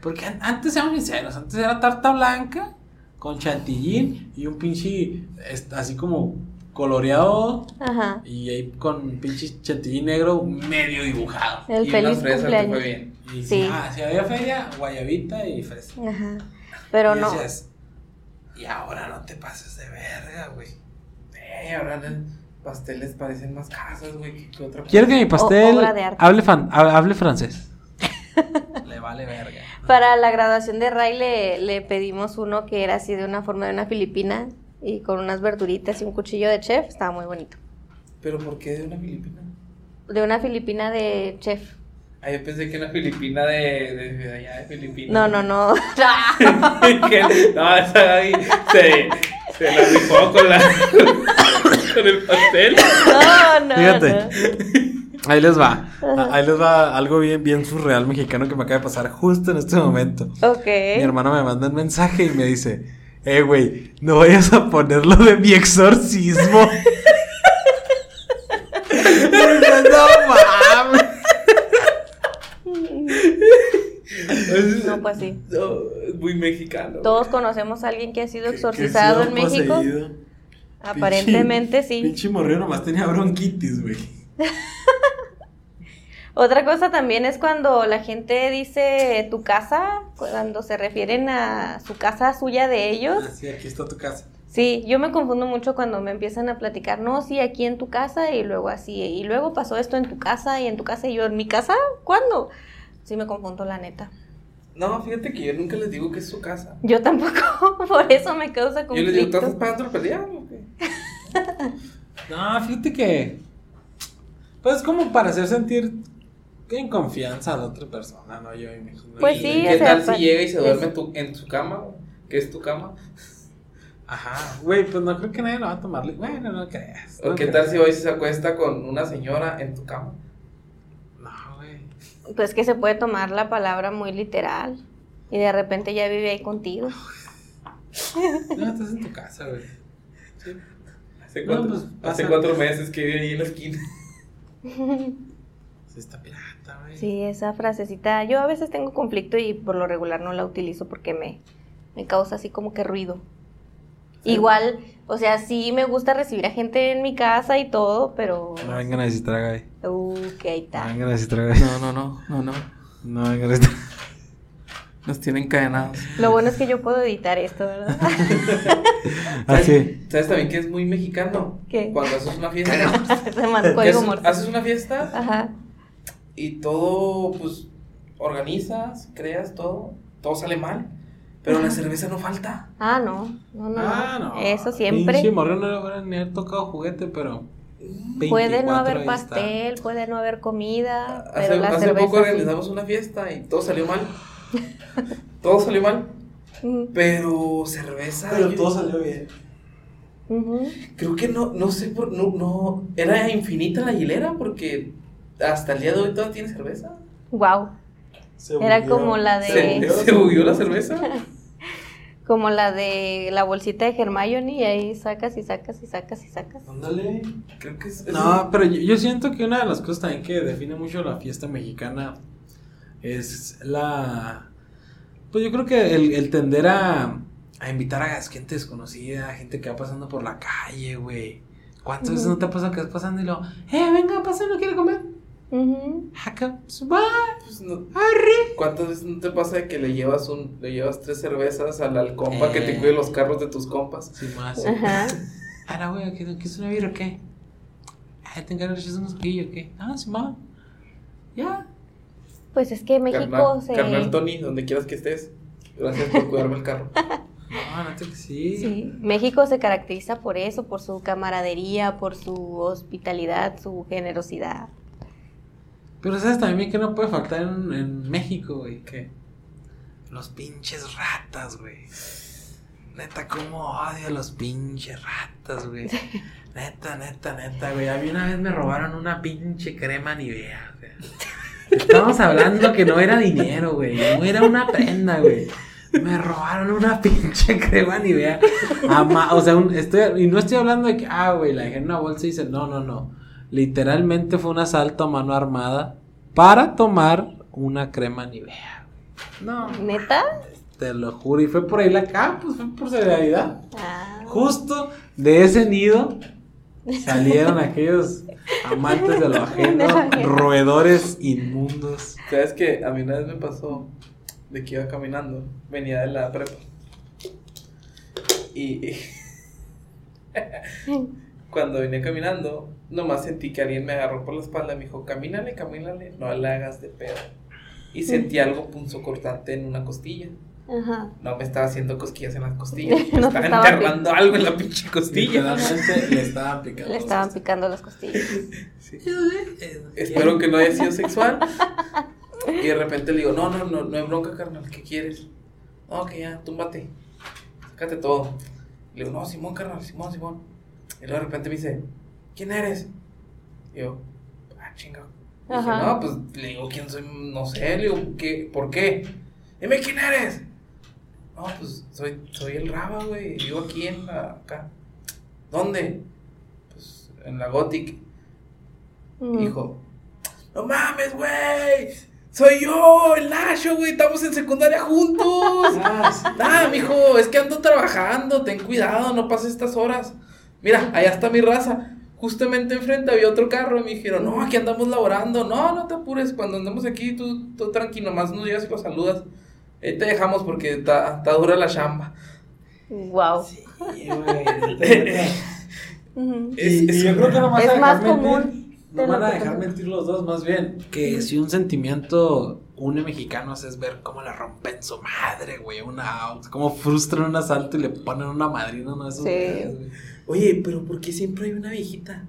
Porque an- antes, seamos sinceros, antes era tarta blanca con chantillín y un pinche así como coloreado Ajá. y ahí con pinche chantillín negro medio dibujado. El y feliz una fresa cumpleaños. fue bien. Y Sí. ah, si había feria, guayabita y fresa. Ajá. Pero Y no. decías, y ahora no te pases de verga, güey. Eh, ahora los pasteles parecen más casas, güey, que otra cosa. Quiero que mi pastel arte. hable, fan- hable francés. Le vale verga. Para la graduación de Ray le, le pedimos uno que era así de una forma de una filipina y con unas verduritas y un cuchillo de chef. Estaba muy bonito. ¿Pero por qué de una filipina? De una filipina de chef. Ah, yo pensé que una filipina de, de, de allá de Filipinas. No, no, no. No, esa Gaby se, se la rifó con la con el pastel. No, no. Fíjate. no. Ahí les va. Ahí les va algo bien, bien surreal mexicano que me acaba de pasar justo en este momento. Ok. Mi hermano me manda un mensaje y me dice, eh, güey, no vayas a ponerlo de mi exorcismo. No mames. No, pues sí. No, es muy mexicano. Todos conocemos a alguien que ha sido exorcizado en México. poseído. Aparentemente Pinche- sí. Pinche morrillo nomás tenía bronquitis, güey. Otra cosa también es cuando la gente dice tu casa, cuando se refieren a su casa suya de ellos. Así, aquí está tu casa. Sí, yo me confundo mucho cuando me empiezan a platicar, no, sí, aquí en tu casa y luego así, y luego pasó esto en tu casa y en tu casa y yo, ¿en mi casa? ¿Cuándo? Sí me confundo, la neta. No, fíjate que yo nunca les digo que es su casa. Yo tampoco, por eso me causa Yo les digo, ¿estás conflicto. pagando el pelear o qué? No, fíjate que. Pues como para hacer sentir en confianza a la otra persona, ¿no? Yo imagino. Pues Y- sí, ¿Qué tal si llega y se duerme en tu, en su cama? güey? ¿Qué es tu cama? Ajá, güey, pues no creo que nadie lo va a tomarle. Bueno, no creas. ¿O qué creas. tal si hoy se acuesta con una señora en tu cama? No, güey. Pues que se puede tomar la palabra muy literal y de repente ya vive ahí contigo. No, estás en tu casa, güey. Sí. Hace No, cuatro, pues, hace cuatro meses que vive ahí en la esquina. Sí, está pirata, Sí, esa frasecita, yo a veces tengo conflicto y por lo regular no la utilizo porque me, me causa así como que ruido. Sí. Igual, o sea, sí me gusta recibir a gente en mi casa y todo, pero... No vengan a visitar a Gaby. Uh, que ahí No está. vengan a visitar a Gaby. No, no, no, no, no. No vengan a visitar. Nos tienen encadenados. Lo bueno es que yo puedo editar esto, ¿verdad? Así. ¿Sabes también que es muy mexicano? ¿Qué? Cuando haces una fiesta. Haces una fiesta Ajá. Y todo, pues, organizas, creas todo, todo sale mal, pero la cerveza no falta. Ah, no. No, no, Ah, no. Eso siempre. Pinche morro no le ni haber tocado juguete, pero. Puede no 24 haber está. pastel, puede no haber comida, Hace, pero la hace cerveza poco sí. organizamos una fiesta y todo salió mal. todo salió mal. Pero cerveza. Pero yo- todo salió bien. Creo que no, no sé por. No, no. Era infinita la hilera porque hasta el día de hoy todavía tiene cerveza. Guau, Se Era como la de- Se, se bugueó la cerveza. como la de la bolsita de Hermione y ahí sacas y sacas y sacas y sacas. Ándale. Creo que es. No, pero yo, yo siento que una de las cosas también que define mucho la fiesta mexicana es la... Pues yo creo que el, el tender a, a invitar a gente desconocida, gente que va pasando por la calle, güey. ¿Cuántas veces no te pasa que vas pasando y lo, eh, venga, pasa, no quiere comer? Acá, pues, va, pues, no- arre. ¿Cuántas veces no te pasa de que le llevas un, le llevas tres cervezas al, al compa que te Eh. cuide los carros de tus compas? Sí, más. Ajá. Ahora, güey, ¿qué, ¿qué es una birra o qué? Ah, tengo ganas de unos ojillos, ¿qué? Ah, sí, va. Ya. Pues es que México Carnal, se... carnal Tony, donde quieras que estés. Gracias por cuidarme el carro. No, no te. Sí, México se caracteriza por eso, por su camaradería, por su hospitalidad, su generosidad. Pero sabes también que no puede faltar en, en México, güey, que los pinches ratas, güey. Neta, cómo odio a los pinches ratas, güey. Neta, neta, neta, güey. A mí una vez me robaron una pinche crema Nivea, güey. Estamos hablando que no era dinero, güey. No era una prenda, güey. Me robaron una pinche crema Nivea. Ama- o sea, un- estoy, y no estoy hablando de que, ah, güey, la dejé en una bolsa y dice, no, no, no. Literalmente fue un asalto a mano armada para tomar una crema Nivea. No, ¿Neta? te lo juro. Y fue por ahí la acá, pues fue por solidaridad. Ah. Justo de ese nido salieron aquellos amantes de lo ajeno, roedores inmundos. ¿Sabes que A mí una vez me pasó de que iba caminando, venía de la prepa. Y cuando venía caminando, nomás sentí que alguien me agarró por la espalda y me dijo, camínale, camínale, no le hagas de pedo. Y sentí algo punzocortante en una costilla. Ajá. No me estaba haciendo cosquillas en las costillas. Me No estaba estaba enterrando algo en la pinche costilla. Literalmente le estaban picando. Le estaban picando las costillas. Sí. Eh, Espero que no haya sido sexual. Y de repente le digo, no, no, no, no hay bronca, carnal, ¿qué quieres? No, que ya, túmbate, sácate todo. Le digo, no, Simón, carnal, Simón, Simón. Y luego de repente me dice, ¿quién eres? Y yo, ah, chinga. Y dije, no, pues le digo, ¿quién soy? No sé, le digo, ¿qué? ¿Por qué? Dime, ¿quién eres? No, pues soy, soy el Raba, güey, vivo aquí en la, acá. ¿Dónde? Pues en la Gothic. Ujú. Dijo, no mames, güey. Soy yo, el Nacho, güey. Estamos en secundaria juntos. Nada, mijo, es que ando trabajando. Ten cuidado, no pases estas horas. Mira, allá está mi raza. Justamente enfrente había otro carro y me dijeron, no, aquí andamos laborando. No, no te apures. Cuando andemos aquí, tú, tú tranquilo, nomás nos llegas y los saludas. Ahí te dejamos porque está está dura la chamba. Wow. Sí, güey. Y, y yo creo que no vas Es a dejar más mentir. común No van a dejar mentir los dos, más bien. Que si un sentimiento une mexicanos es ver cómo le rompen su madre, güey. Una, cómo frustran un asalto y le ponen una madrina de esos Sí. güey. Oye, pero ¿por qué siempre hay una viejita?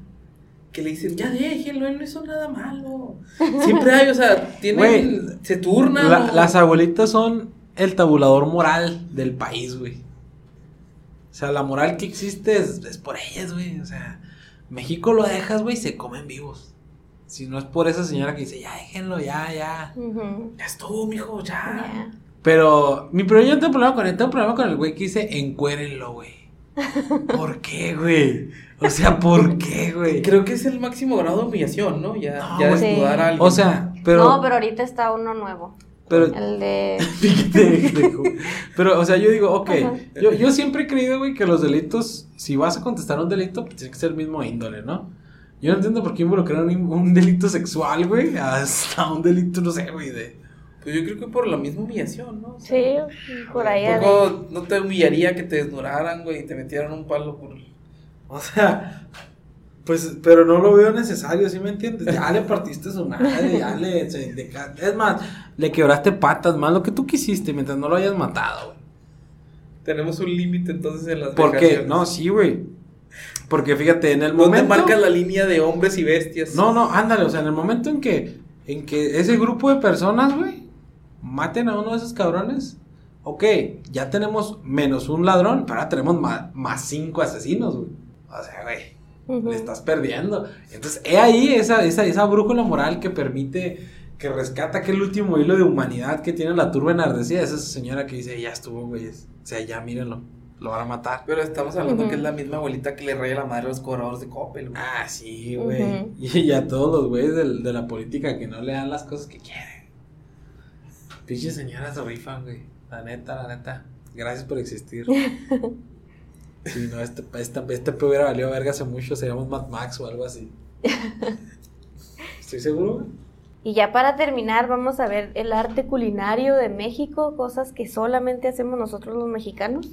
Que le dicen, ya déjenlo, él no hizo nada malo. Siempre hay, o sea, tienen, Güey, se turnan. La- ¿no? las abuelitas son el tabulador moral del país, güey. O sea, la moral que existe es, es por ellas, güey. O sea, México lo dejas, güey, y se comen vivos. Si no es por esa señora que dice, ya déjenlo, ya, ya. Ujú. Ya estuvo, mijo, ya. Ya. Pero, mi pero yo no tengo problema con él, tengo problema con el güey que dice, encuérenlo, güey. ¿Por qué, güey? O sea, ¿por qué, güey? Creo que es el máximo grado de humillación, ¿no? Ya, No, ya desnudar a alguien. O sea, pero... no, pero ahorita está uno nuevo. pero El de. Pero, o sea, yo digo, ok, yo, yo siempre he creído, güey, que los delitos, si vas a contestar un delito, pues tiene que ser el mismo índole, ¿no? Yo no entiendo por qué involucrar un, delito sexual, güey, hasta un delito, no sé, güey, de... Pues yo creo que por la misma humillación, ¿no? O Sí, por ahí. ¿a ha de- poco no te humillaría que te desnudaran, güey, y te metieran un palo por... O sea, pues, pero no lo veo necesario, ¿sí me entiendes? Ya le partiste su madre, ya le... es más, le quebraste patas, más lo que tú quisiste, mientras no lo hayas matado, güey. Tenemos un límite entonces en las ¿Por qué? No, sí, güey. Porque fíjate, en el ¿Dónde momento. marcas la línea de hombres y bestias? No, no, ándale, o sea, en el momento en que, en que ese grupo de personas, güey, maten a uno de esos cabrones, ok, ya tenemos menos un ladrón, pero ahora tenemos más, más cinco asesinos, güey. O sea, güey, le estás perdiendo. Entonces, he ahí esa, esa, esa brújula moral que permite, que rescata aquel último hilo de humanidad que tiene la turba enardecida. Es esa señora que dice, ya estuvo, güey. O sea, ya mírenlo, lo van a matar. Pero estamos hablando que es la misma abuelita que le raya la madre a los cobradores de Coppel, güey. Ah, sí, güey. Y, y a todos los güeyes del- de, la política que no le dan las cosas que quieren. Pinches señoras se rifan, güey. La neta, la neta. Gracias por existir. Si no, este, este, este pe hubiera valido verga hace mucho, seríamos Mad Max o algo así. ¿Estoy seguro, güey? Y ya para terminar, vamos a ver el arte culinario de México, cosas que solamente hacemos nosotros los mexicanos.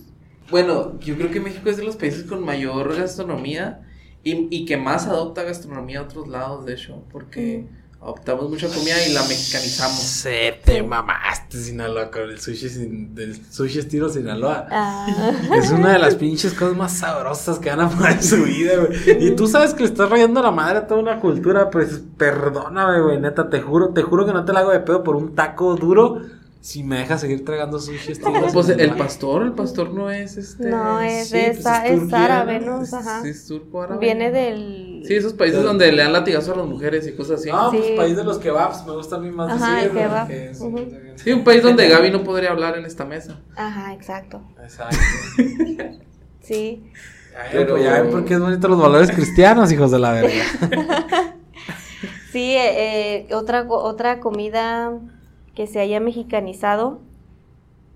Bueno, yo creo que México es de los países con mayor gastronomía y, y que más adopta gastronomía a otros lados, de hecho, porque adoptamos mucha comida y la mexicanizamos. Se te mamaste, Sinaloa, con el sushi sin, del sushi estilo Sinaloa. Ah, Es una de las pinches cosas más sabrosas que van a probar en su vida, güey. Y tú sabes que le estás rayando la madre a toda una cultura, pues perdóname, güey, neta, te juro, te juro que no te la hago de pedo por un taco duro si me dejas seguir tragando sushi Pues el pastor, el pastor no es este. no, es, sí, es, pues a- es es árabe, ¿no? ¿no? Es, turco árabe. Viene del... Sí, esos países Del- donde le dan latigazo a las mujeres y cosas así. No, pues Sí. país de los kebabs, me gusta a mí más Ajá, decir, el kebab, que es- ujú. Sí, un país donde Gaby no podría hablar en esta mesa. Ajá, exacto. Exacto. Sí. Pues, ya ven por qué es bonito los valores cristianos, hijos de la verga. Sí, eh, eh, otra, otra comida que se haya mexicanizado.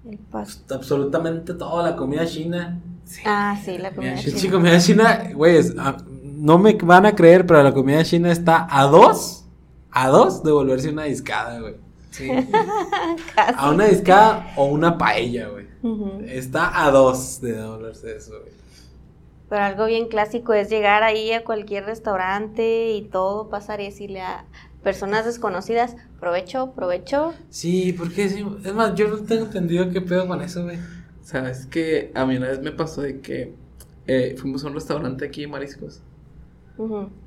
El pastor. Absolutamente toda la comida china. Ah, sí, la comida china. sí, comida china, güey, ah, no me van a creer, pero la comida china está a dos, a dos de volverse una discada, güey. Sí. A una discada o una paella, güey. Está a dos de volverse eso, güey. Pero algo bien clásico es llegar ahí a cualquier restaurante y todo pasar y decirle a personas desconocidas, provecho, provecho. Sí, porque sí, es más, yo no tengo entendido qué pedo con eso, güey. Sabes que a mí una vez me pasó de que eh, fuimos a un restaurante aquí de mariscos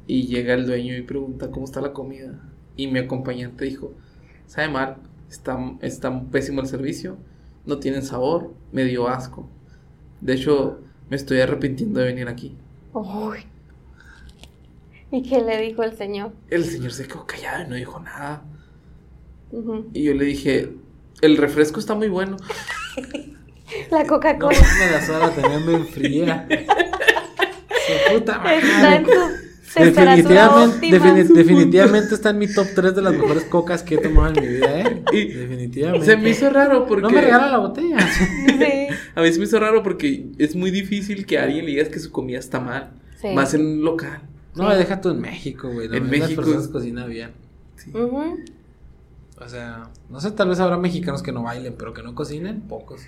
y llega el dueño y pregunta cómo está la comida. Y mi acompañante dijo, sabe mal, está, está pésimo el servicio, no tienen sabor, me dio asco. De hecho, me estoy arrepintiendo de venir aquí. Uy. ¿Y qué le dijo el señor? El señor se quedó callado y no dijo nada. Y yo le dije, el refresco está muy bueno. La No Coca-Cola me la soda la tenía bien fría. Su puta madre. Definitivamente, defini- definitivamente está en mi top 3 de las mejores cocas que he tomado en mi vida, ¿eh? Y Definitivamente. Se me hizo raro porque... No me regala la botella. Sí. A mí se me hizo raro porque es muy difícil que a alguien le digas que su comida está mal. Sí. Más en un local. No, deja tú en México, güey. En México Las personas cocinan bien. Sí. O sea, no sé, tal vez habrá mexicanos que no bailen, pero que no cocinen, pocos.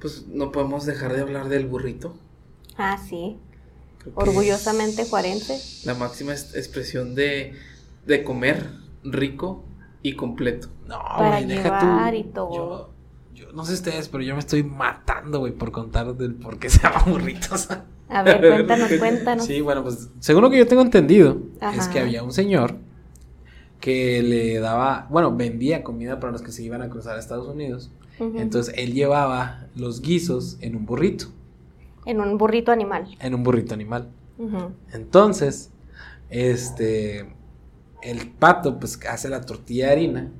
Pues no podemos dejar de hablar del burrito. Ah, sí. Orgullosamente juarense. La máxima es- expresión de, de comer rico y completo. No, Para güey, deja llevar tú. y todo. Yo, yo no sé ustedes, pero yo me estoy matando, güey, por contar del por qué se llaman burritos. A ver, cuéntanos, cuéntanos. Sí, bueno, pues según lo que yo tengo entendido, Ajá. es que había un señor que le daba, bueno, vendía comida para los que se iban a cruzar a Estados Unidos. Entonces él llevaba los guisos en un burrito, En un burrito animal. en un burrito animal. Entonces, este, el pato pues hace la tortilla de harina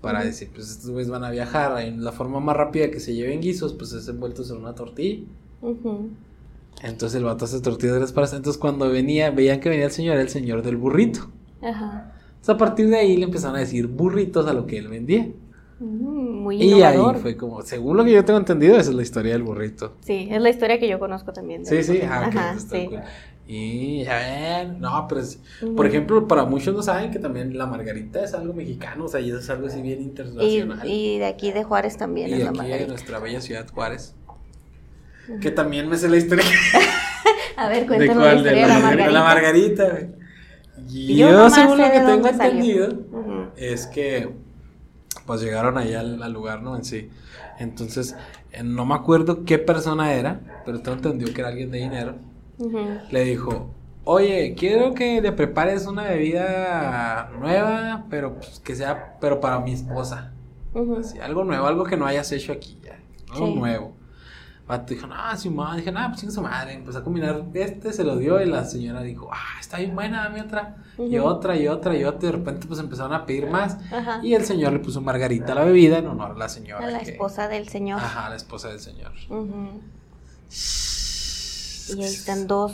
para decir, pues estos güeyes van a viajar, y la forma más rápida que se lleven guisos pues es envueltos en una tortilla. Entonces el vato hace tortillas para Entonces cuando venía, veían que venía el señor, era el señor del burrito. Ajá. Entonces a partir de ahí le empezaron a decir burritos a lo que él vendía. Mm, muy Y innovador. ahí fue como, según lo que yo tengo entendido, esa es la historia del burrito. Sí, es la historia que yo conozco también. de Sí, sí, ah, Ajá, sí. cool. Y ya ven, no, pero es- por ejemplo, para muchos no saben que también la margarita es algo mexicano, o sea, y eso es algo así bien Y, internacional. y de aquí de Juárez también Y es la aquí margarita. nuestra bella ciudad Juárez. Que también me sé la historia A ver, cuéntanos cuál? la ¿De historia de la la margarita? de la margarita. margarita. güey. Y Yo yo, según lo que de tengo entendido, es que pues llegaron allá al, al lugar, ¿no? En sí. Entonces, eh, no me acuerdo qué persona era, pero tengo entendido que era alguien de dinero. Ujú. le dijo, oye, quiero que le prepares una bebida nueva, pero pues, que sea, pero para mi esposa. Ujú. Así, algo nuevo, algo que no hayas hecho aquí ya. Algo Sí. nuevo. Vato dijo, no, mamá. Dije, no, pues chinga su madre. Empezó a combinar este, se lo dio y la señora dijo, ah, está bien buena, dame otra. Y Ujú. otra, y otra, y otra. Y de repente, pues empezaron a pedir más. Ajá. Y el señor le puso margarita a la bebida en honor a la señora. A la que- esposa del señor. Ajá, la esposa del señor. Ujú. Y ahí están dos.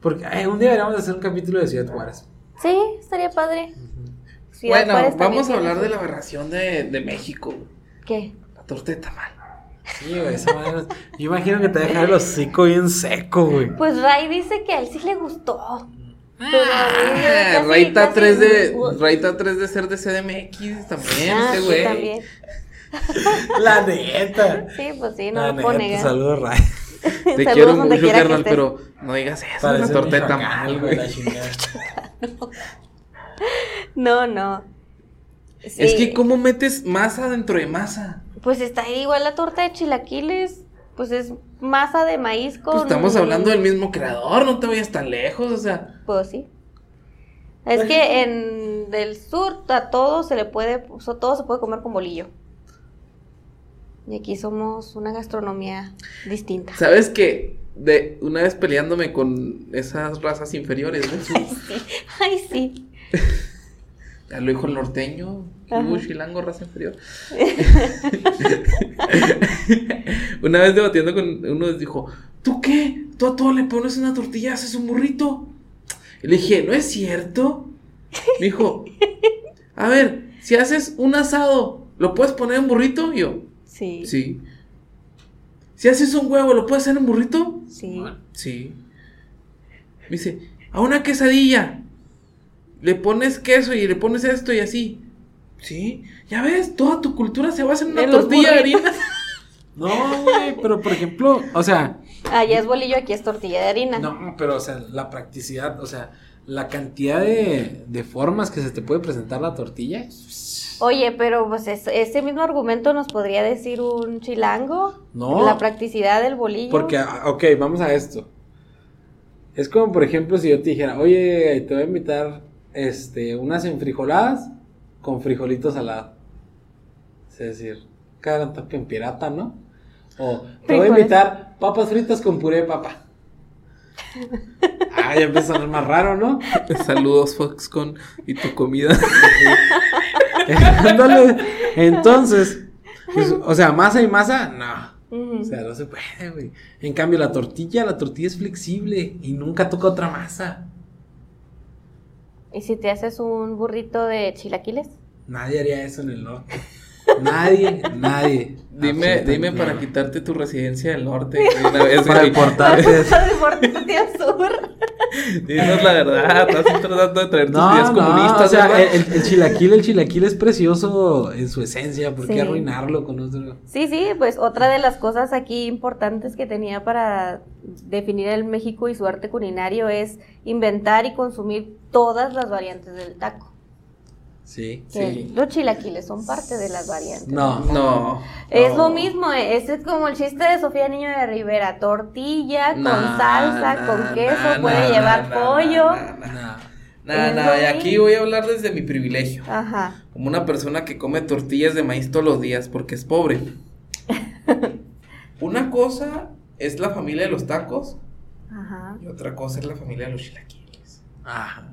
Porque eh, un día deberíamos hacer un capítulo de Ciudad Juárez. Sí, estaría padre. Ciudad bueno, Juárez también vamos a tiene hablar de la aberración de, de México. ¿Qué? La torta de tamal. Sí, güey, esa madre. Yo imagino que te deja el hocico bien seco, güey. Pues Ray dice que a él sí le gustó. Ah, casi- 3 de Raita 3 de ser de CDMX también, ah, güey. también. La neta. Sí, pues sí, no La lo negar. saludos, Ray. Te Saludos quiero mucho, carnal, pero no digas eso, Parece una Michoacán, tamal, güey. No, no. Sí, Es que, ¿cómo metes masa dentro de masa? Pues está igual la torta de chilaquiles. Pues es masa de maíz con. Pues estamos hablando del mismo creador, no te vayas tan lejos, o sea. Pues sí. Es que en del sur a todo se le puede, todo se puede comer con bolillo. Y aquí somos una gastronomía distinta. ¿Sabes que De una vez peleándome con esas razas inferiores, ¿no? Sí. Ay, sí. Lo dijo el norteño. Hugo Chilango, raza inferior. una vez debatiendo con uno dijo, ¿tú qué? ¿Tú a todo le pones una tortilla, haces un burrito? Y le dije, ¿no es cierto? Me dijo, a ver, si haces un asado, ¿lo puedes poner en burrito? Y yo, Sí. sí. Si haces un huevo, ¿lo puedes hacer en burrito? Sí. Sí. Me dice, a una quesadilla. Le pones queso y le pones esto y así. Sí. Ya ves, toda tu cultura se basa en una tortilla de harina. No, güey, pero por ejemplo, o sea, Allá es bolillo, aquí es tortilla de harina. no, pero o sea, la practicidad, o sea, la cantidad de, de formas que se te puede presentar la tortilla. Oye, pero pues es- ese mismo argumento nos podría decir un chilango. No. La practicidad del bolillo. Porque, ah, ok, vamos a esto. Es como, por ejemplo, si yo te dijera, oye, te voy a invitar este, unas enfrijoladas con frijolitos al lado. Es decir, cada tanto en pirata, ¿no? O te voy a invitar papas fritas con puré de papa. Ah, ya empieza a sonar más raro, ¿no? Saludos, Foxconn, y tu comida. Ándale. Entonces, pues, o sea, masa y masa, no. O sea, no se puede, güey. En cambio, la tortilla, la tortilla es flexible y nunca toca otra masa. ¿Y si te haces un burrito de chilaquiles? Nadie haría eso en el norte. Nadie, nadie. Dime, dime para quitarte tu residencia del norte. una vez, Para deportarte. Deportarte al sur. Dinos la verdad, estás tratando de traer tus No, ideas no, comunistas. o sea, el- el chilaquil, el chilaquil es precioso en su esencia, ¿por qué Sí. arruinarlo con otro? Sí, sí, pues otra de las cosas aquí importantes que tenía para definir el México y su arte culinario es inventar y consumir todas las variantes del taco. Sí. Que Sí. Los chilaquiles son parte de las variantes. No. No. Es no. lo mismo, eh, ese es como el chiste de Sofía Niño de Rivera, tortilla con salsa, con queso, puede llevar pollo. Es nah, lo y aquí voy a hablar desde mi privilegio. Ajá. Como una persona que come tortillas de maíz todos los días porque es pobre. Una cosa es la familia de los tacos Ajá. y otra cosa es la familia de los chilaquiles. Ajá.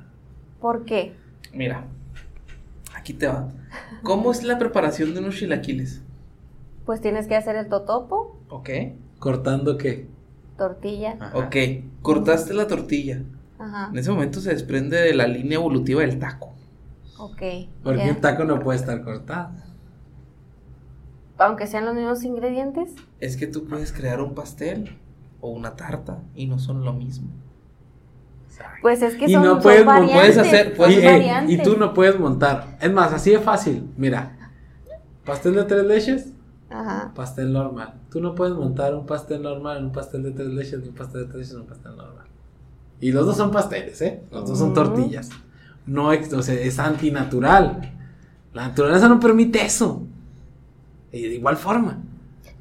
¿Por qué? Mira, aquí te va. ¿Cómo es la preparación de unos chilaquiles? Pues tienes que hacer el totopo, ¿Ok? ¿Cortando qué? tortilla. Ajá. Ok, cortaste la tortilla. Ajá. En ese momento se desprende de la línea evolutiva del taco. Ok. Porque un taco no puede estar cortado. Aunque sean los mismos ingredientes. Es que tú puedes crear un pastel o una tarta y no son lo mismo. Pues es que Y son, no son puedes- variantes. puedes hacer- son puedes- y, eh, y tú no puedes montar. Es más, así de fácil. Mira, pastel de tres leches, Ajá. pastel normal. Tú no puedes montar un pastel normal en un pastel de tres leches, ni un pastel de tres leches en un pastel normal. Y los dos son pasteles, ¿eh? Los dos son Ujú. tortillas. No, o sea, es antinatural. La naturaleza no permite eso. Y de igual forma.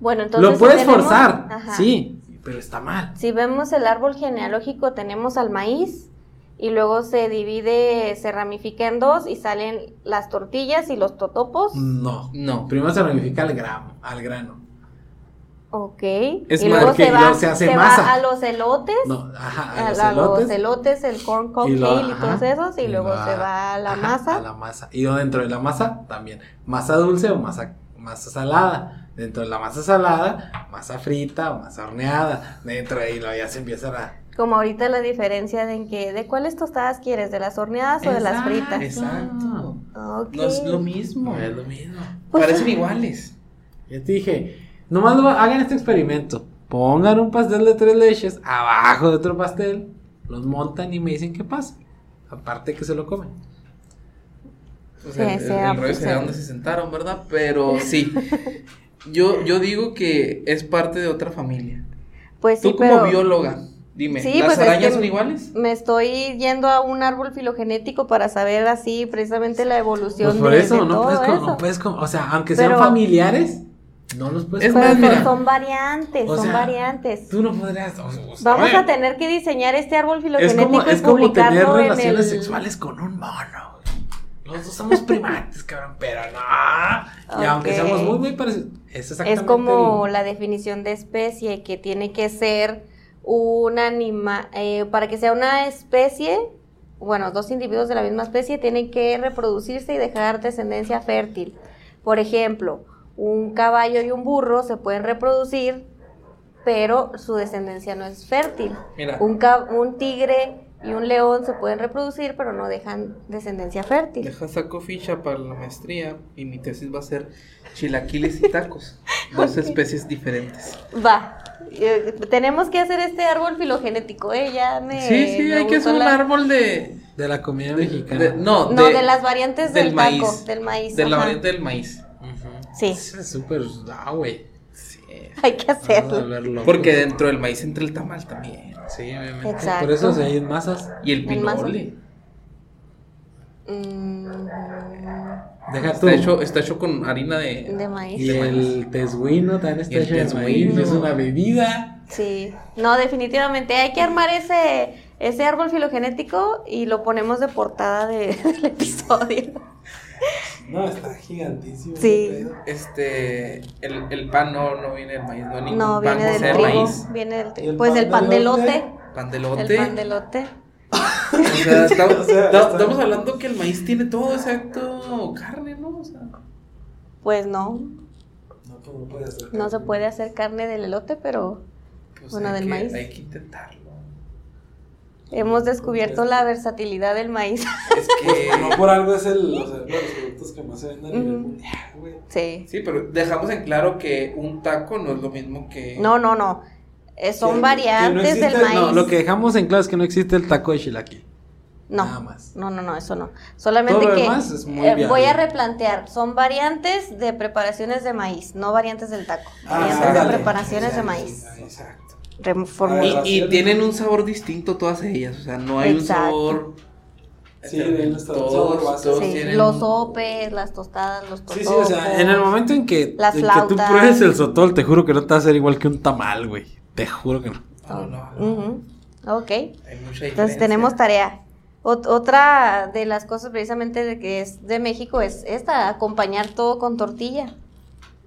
Bueno, entonces. Lo puedes tenemos- forzar, Ajá. sí. Pero está mal. Si vemos el árbol genealógico, tenemos al maíz y luego se divide, se ramifica en dos y salen las tortillas y los totopos. No. No. Primero se ramifica al grano, al grano. Ok. Es y luego que se va, luego se hace masa. a los elotes. No, ajá, A, a los a los elotes. el corn cob y lo- y ajá, todos esos, y, y luego lo- se va a la ajá, masa. A la masa. Y dentro de la masa también. Masa dulce o masa, masa salada. Dentro de la masa salada, masa frita o masa horneada. Dentro de ahí lo ya se empieza a. Como ahorita la diferencia de en que, ¿de cuáles tostadas quieres? ¿De las horneadas o de las fritas? Exacto. Ok. No es lo mismo. No es lo mismo. Pues, Parecen iguales. Ya te dije, nomás lo- hagan este experimento. Pongan un pastel de tres leches abajo de otro pastel, los montan y me dicen qué pasa. Aparte que se lo comen. O sea, Sí, el, el ah, rollo pues, donde se sentaron, ¿verdad? Pero sí. Yo, yo digo que es parte de otra familia. Pues sí, Tú como pero bióloga, dime, Sí, ¿las pues es arañas que- son iguales? me estoy yendo a un árbol filogenético para saber así precisamente la evolución Pues por de, eso, de no todo puedes, eso. no puedes o sea, aunque sean Pero- familiares, no los puedes Es Pero más, son- mira, son variantes, o son sea, variantes. Tú no podrías. o- o- Vamos oye, a tener que diseñar este árbol Es filogenético como, es y como tener publicarlo en relaciones el... sexuales con un mono. Los dos somos primates, cabrón, pero no. Y aunque seamos muy, muy parecidos. Es exactamente. Es como el- la definición de especie, que tiene que ser un animal, para que sea una especie, bueno, dos individuos de la misma especie tienen que reproducirse y dejar descendencia fértil. Por ejemplo, un caballo y un burro se pueden reproducir, pero su descendencia no es fértil. Mira, un tigre y un león se pueden reproducir, pero no dejan descendencia fértil. deja saco ficha para la maestría y mi tesis va a ser chilaquiles y tacos. Dos especies diferentes. Va. eh, tenemos que hacer este árbol filogenético, ¿eh? Ya me. Sí, sí, me hay que hacer un la- árbol de... De la comida mexicana. de- no, No, de, las variantes del, del taco, maíz. del maíz. de la ajá. variante del maíz. Ujú. Sí. Es súper. Ah, güey. Sí. Hay que hacerlo. locos. Porque dentro del maíz entra el tamal también. Sí, obviamente. Exacto. Por eso se hay en masas. Y el pinole. Mm, Deja tú. Está hecho, está hecho con harina de... de maíz. Y el tesguino también está hecho de maíz. tesguino. Es una bebida. Sí. No, definitivamente. Hay que armar ese, ese árbol filogenético y lo ponemos de portada de- del episodio. No, está gigantísimo. Sí. Este, el, el pan no, no viene del maíz, no, ningún No, pan viene del trigo. maíz. Viene del ¿Y trigo. el Pues el pan de lote. Pan de El lote. pan de lote. O sea, estamos, O sea, estamos hablando que el maíz tiene todo exacto carne, ¿no? O sea, Pues no, No, pues no puede ser. no se puede hacer carne del elote, pero pues Bueno, del que- maíz. Hay que intentarlo. Hemos descubierto la versatilidad del maíz. Es que. No por algo es el, o sea, uno de los productos que más se venden a nivel mundial, güey. Sí. Sí, pero dejamos en claro que un taco no es lo mismo que. No, no, no. Eh, son Que- que no variantes existe- del maíz. No, lo que dejamos en claro es que no existe el taco de chilaquil. No. Nada más. No, no, no, eso no. Solamente Todo lo que demás es muy eh, viable. voy a replantear. Son variantes de preparaciones de maíz, no variantes del taco. Ah, variantes ándale. de preparaciones de maíz. Exacto. Y, tienen un sabor distinto todas ellas. O sea, no hay Exacto. un sabor. Sí, todos, todos Sí, tienen- los sopes, las tostadas, los Sí, totopos. sí, o sea, en el momento en que, Las en que tú pruebes el sotol, te juro que no te va a hacer igual que un tamal, güey. Te juro que no. No, no. Ok. Hay mucha Entonces tenemos tarea. Ot- otra de las cosas precisamente de que es de México es esta, acompañar todo con tortilla.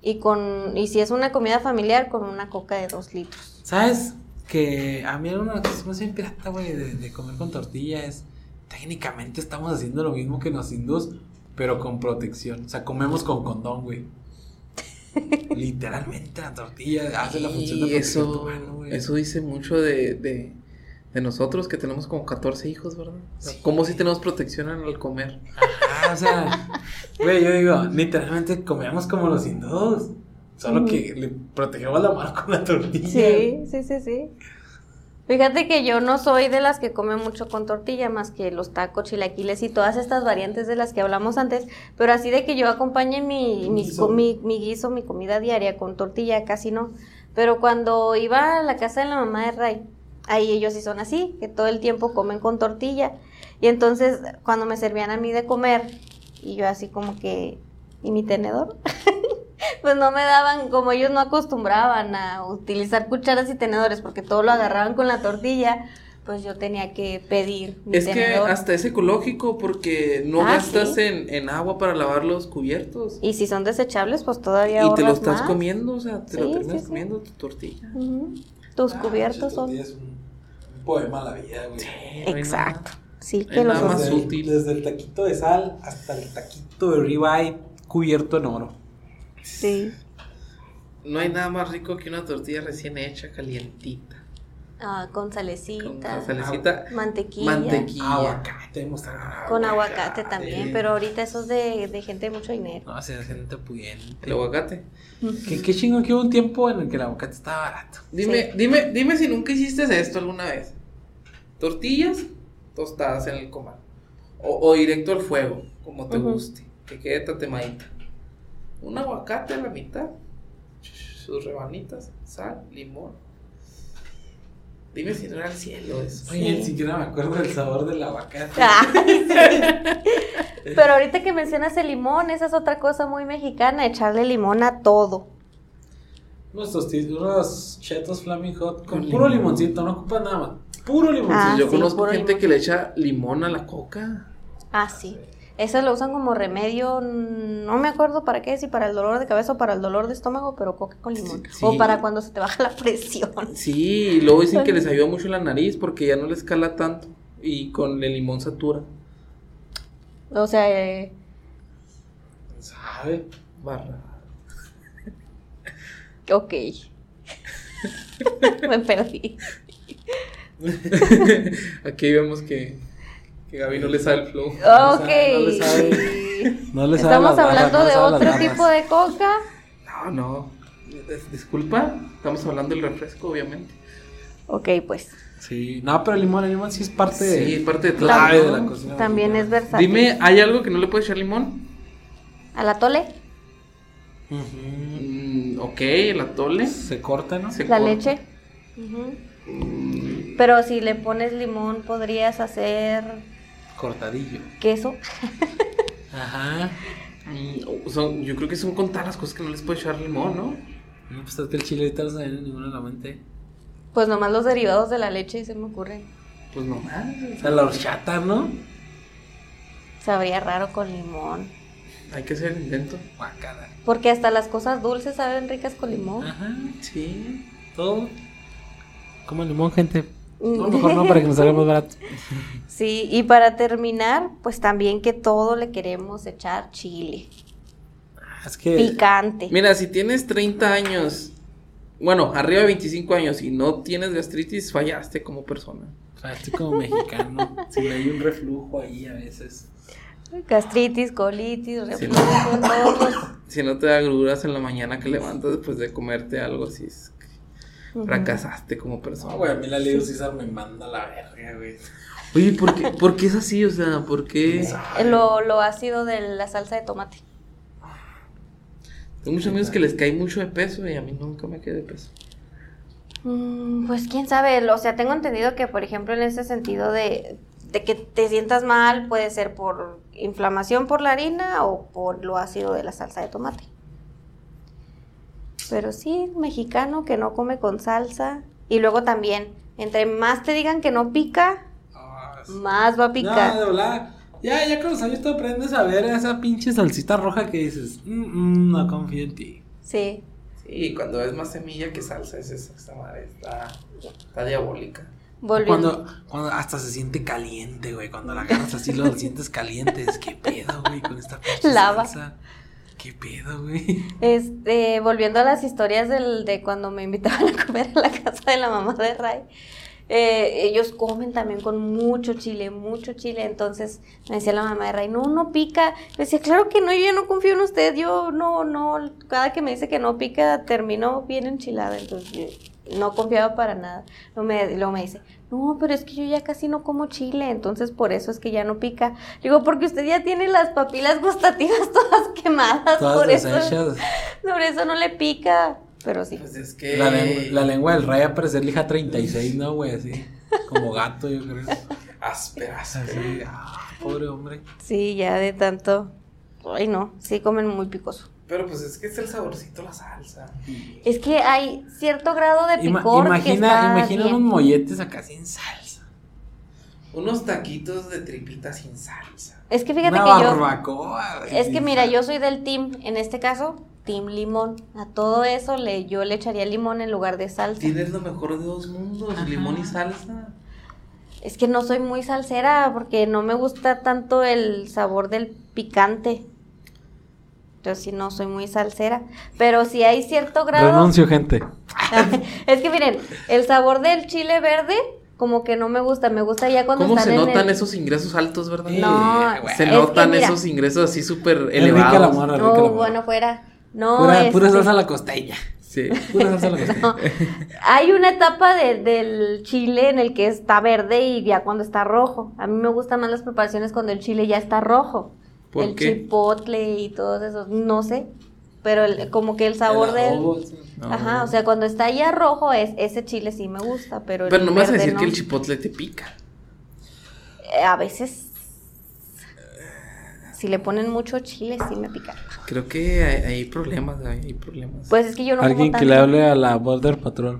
Y con, y si es una comida familiar, con una coca de dos litros. ¿Sabes? Que a mí una cosa me hace pirata, güey, de, de comer con tortilla es. Técnicamente estamos haciendo lo mismo que los hindús, pero con protección. O sea, comemos con condón, güey. Literalmente la tortilla hace la función de protección eso, mano, güey. eso dice mucho de, de, de nosotros que tenemos como 14 hijos, ¿verdad? O sea, Sí. ¿Cómo si tenemos protección al comer? Ah, o sea, güey, yo digo, literalmente comíamos como los hindús. Solo que le protegemos la mano con la tortilla. Sí, sí, sí, sí. Fíjate que yo no soy de las que come mucho con tortilla, más que los tacos, chilaquiles y todas estas variantes de las que hablamos antes, pero así de que yo acompañe mi, mis Guiso. mi, mi guiso, mi comida diaria con tortilla, casi no. Pero cuando iba a la casa de la mamá de Ray, ahí ellos sí son así, que todo el tiempo comen con tortilla. Y entonces cuando me servían a mí de comer, y yo así como que, ¿y mi tenedor? pues no me daban, como ellos no acostumbraban a utilizar cucharas y tenedores porque todo lo agarraban con la tortilla, pues yo tenía que pedir mi Es que tenedor. hasta es ecológico porque no Ah, gastas sí. en, en agua para lavar los cubiertos. Y si son desechables, pues todavía Y te lo estás más. comiendo, o sea, te lo Sí, terminas sí, sí. comiendo tu tortilla. Ujú. Tus Ah, cubiertos son... Es un, un poema a la vida, güey. Exacto. Sí, que los... nada más útil. desde el taquito de sal hasta el taquito de ribeye cubierto en oro. Sí. No hay nada más rico que una tortilla recién hecha, calientita. Ah, con salecita. Con salecita, Mantequilla. mantequilla. Aguacate, mostrar Con aguacate también, pero ahorita eso es de, de gente de mucho dinero. No, si es gente pudiente. El aguacate. ¿Qué, qué chingón que hubo un tiempo en el que el aguacate estaba barato. Dime, dime, dime si nunca hiciste esto alguna vez. Tortillas tostadas en el comal. O, o directo al fuego, como te guste. Que quede tatemadita. Un aguacate a la mitad. Sus rebanitas, sal, limón. Dime si no era el cielo eso. Oye, ni siquiera me acuerdo del sabor del aguacate. Sí. Pero ahorita que mencionas el limón, esa es otra cosa muy mexicana, echarle limón a todo. Unos tostitos, unos chetos flaming hot con, Con puro limón. limoncito, no ocupa nada más. Puro limoncito. Ah, Yo sí, conozco gente limón. que le echa limón a la coca. Ah, sí. Eso lo usan como remedio, no me acuerdo para qué, si para el dolor de cabeza o para el dolor de estómago, pero coca con limón. Sí. O para cuando se te baja la presión. Sí, y luego dicen que les ayuda mucho la nariz porque ya no les cala tanto. Y con el limón satura. O sea, eh, ¿Sabe? Barra. ok. me perdí. Aquí vemos que, que Gaby no le sabe el flow. Ok. no le sabe. No le sabe Estamos barras, hablando no de otro tipo de coca. No, no. Dis- Disculpa, estamos hablando del refresco, obviamente. Ok, pues. Sí, no, pero el limón, el limón sí es parte Sí, de... parte de. Clave de También, la cocina también es versátil. Dime, ¿hay algo que no le puede echar limón? ¿Al atole? Ujú. Mm, ok, el atole. Se corta, ¿no? Se La corta. leche. Ujú. Pero si le pones limón, podrías hacer Cortadillo. queso. Ajá. Son- yo creo que son contadas las cosas que no les puede echar limón, ¿no? No, pues es que el chile ahorita no se viene ninguno en la mente. Pues nomás los derivados de la leche se me ocurren. Pues no más. O sea, la horchata, ¿no? Sabría raro con limón. Hay que hacer el intento. Guacala. Porque hasta las cosas dulces saben ricas con limón. Ajá, Sí. todo. Como limón, gente. No, mejor no, para que nos salga más barato. Sí, y para terminar, pues también que todo le queremos echar chile. Es que... Picante. Mira, si tienes 30 años, bueno, arriba de 25 años y no tienes gastritis, fallaste como persona. estoy como mexicano. Si me hay un reflujo ahí a veces. Gastritis, colitis, reflujo, todos los- Si no te da agruras en la mañana que levantas después de comerte algo así, es fracasaste como persona. No, güey, a mí la Leo César me manda a la verga, güey. Oye, ¿por qué, por qué es así? O sea, ¿por qué? Lo, lo ácido de la salsa de tomate. Tengo muchos amigos que les cae mucho de peso y a mí nunca me cae de peso. Mm, Pues quién sabe, o sea, tengo entendido que, por ejemplo, en ese sentido de, de que te sientas mal, puede ser por inflamación por la harina o por lo ácido de la salsa de tomate. Pero sí, mexicano que no come con salsa. Y luego también, entre más te digan que no pica, Ah, sí. más va a No, picar. de verdad. Ya, ya con los años tú aprendes a ver esa pinche salsita roja que dices, "Mm, mm, no confío en ti. Sí. Sí, cuando es más semilla que salsa, es esa, esta madre está, está diabólica. Volviendo. Cuando, cuando hasta se siente caliente, güey. Cuando la agarras así lo sientes caliente. Es que pedo, güey, con esta pinche Lava. salsa. ¿Qué pedo, güey? Este, volviendo a las historias del, de cuando me invitaban a comer a la casa de la mamá de Ray, eh, ellos comen también con mucho chile, mucho chile. Entonces me decía la mamá de Ray, no, no pica. Le decía, claro que no, yo no confío en usted. Yo no, no, cada que me dice que no pica, termino bien enchilada. Entonces no confiaba para nada. Me, luego me dice, no, pero es que yo ya casi no como chile, entonces por eso es que ya no pica. Digo, porque usted ya tiene las papilas gustativas todas quemadas, Todas por eso, por eso no le pica. Pero sí. Pues es que. La, lengua, la lengua del rey a parecer lija 36, ¿no, güey? Así. Como gato, yo creo. Áspera, áspera. Así. Ah, pobre hombre. Sí, ya de tanto. Ay, no, sí comen muy picoso. Pero pues es que es el saborcito la salsa. Es que hay cierto grado de Ima- picor que imagina está imagina bien. unos molletes acá sin salsa. Unos taquitos de tripita sin salsa. Es que fíjate Una que yo barbacoa. güey, es que mira, salsa. yo soy del team, en este caso, team limón. A todo eso le yo le echaría limón en lugar de salsa. Tienes lo mejor de dos mundos, Ajá. limón y salsa. Es que no soy muy salsera porque no me gusta tanto el sabor del picante. Yo sí no soy muy salsera, pero si hay cierto grado Renuncio, gente. es que miren, el sabor del chile verde como que no me gusta, me gusta ya cuando ¿Cómo están se en notan el- esos ingresos altos, verdad? No, güey. Se es notan que mira, esos ingresos así súper Es rica la elevados. mora, rica la mora. bueno, fuera. No, Pura, pura este, salsa a la costeña. Sí. Pura salsa a la costeña. no. Hay una etapa de- del chile en el que está verde y ya cuando está rojo. A mí me gustan más las preparaciones cuando el chile ya está rojo. ¿Por el qué? chipotle y todos esos, no sé. Pero el- como que el sabor El del... No. Ajá, o sea, cuando está ya rojo, es, ese chile sí me gusta, pero el Pero no me vas a decir no. que el chipotle te pica. Eh, A veces... Si le ponen mucho chile, sí me pica. Creo que hay, hay problemas, hay, hay problemas. Pues es que yo no Alguien como que le hable a la Border Patrol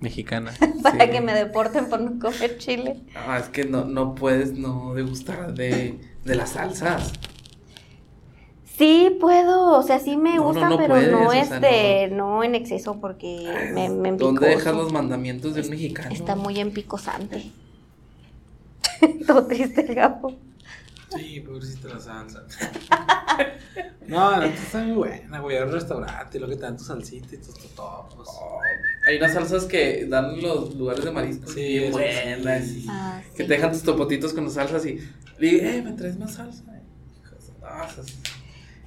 mexicana. para Sí. que me deporten por no comer chile. Ah, es que no, no puedes no degustar de, de las salsas. Sí puedo, o sea, sí me No, gusta, no pero puedes, no o es sea, de, no en exceso porque me, me ¿Dónde dejas los mandamientos del mexicano? Está muy empicosante. Todo triste el gapo. Sí, pobrecita la salsa. No, la neta está muy buena, güey. Al restaurante, lo que te dan tu salsita y tus totopos. Oh, hay unas salsas que dan en los lugares de mariscos Sí, bien buenas. sí. y Ah, Que te dejan tus topotitos con las salsas y le digo, eh, ¿me traes más salsa? No, esas,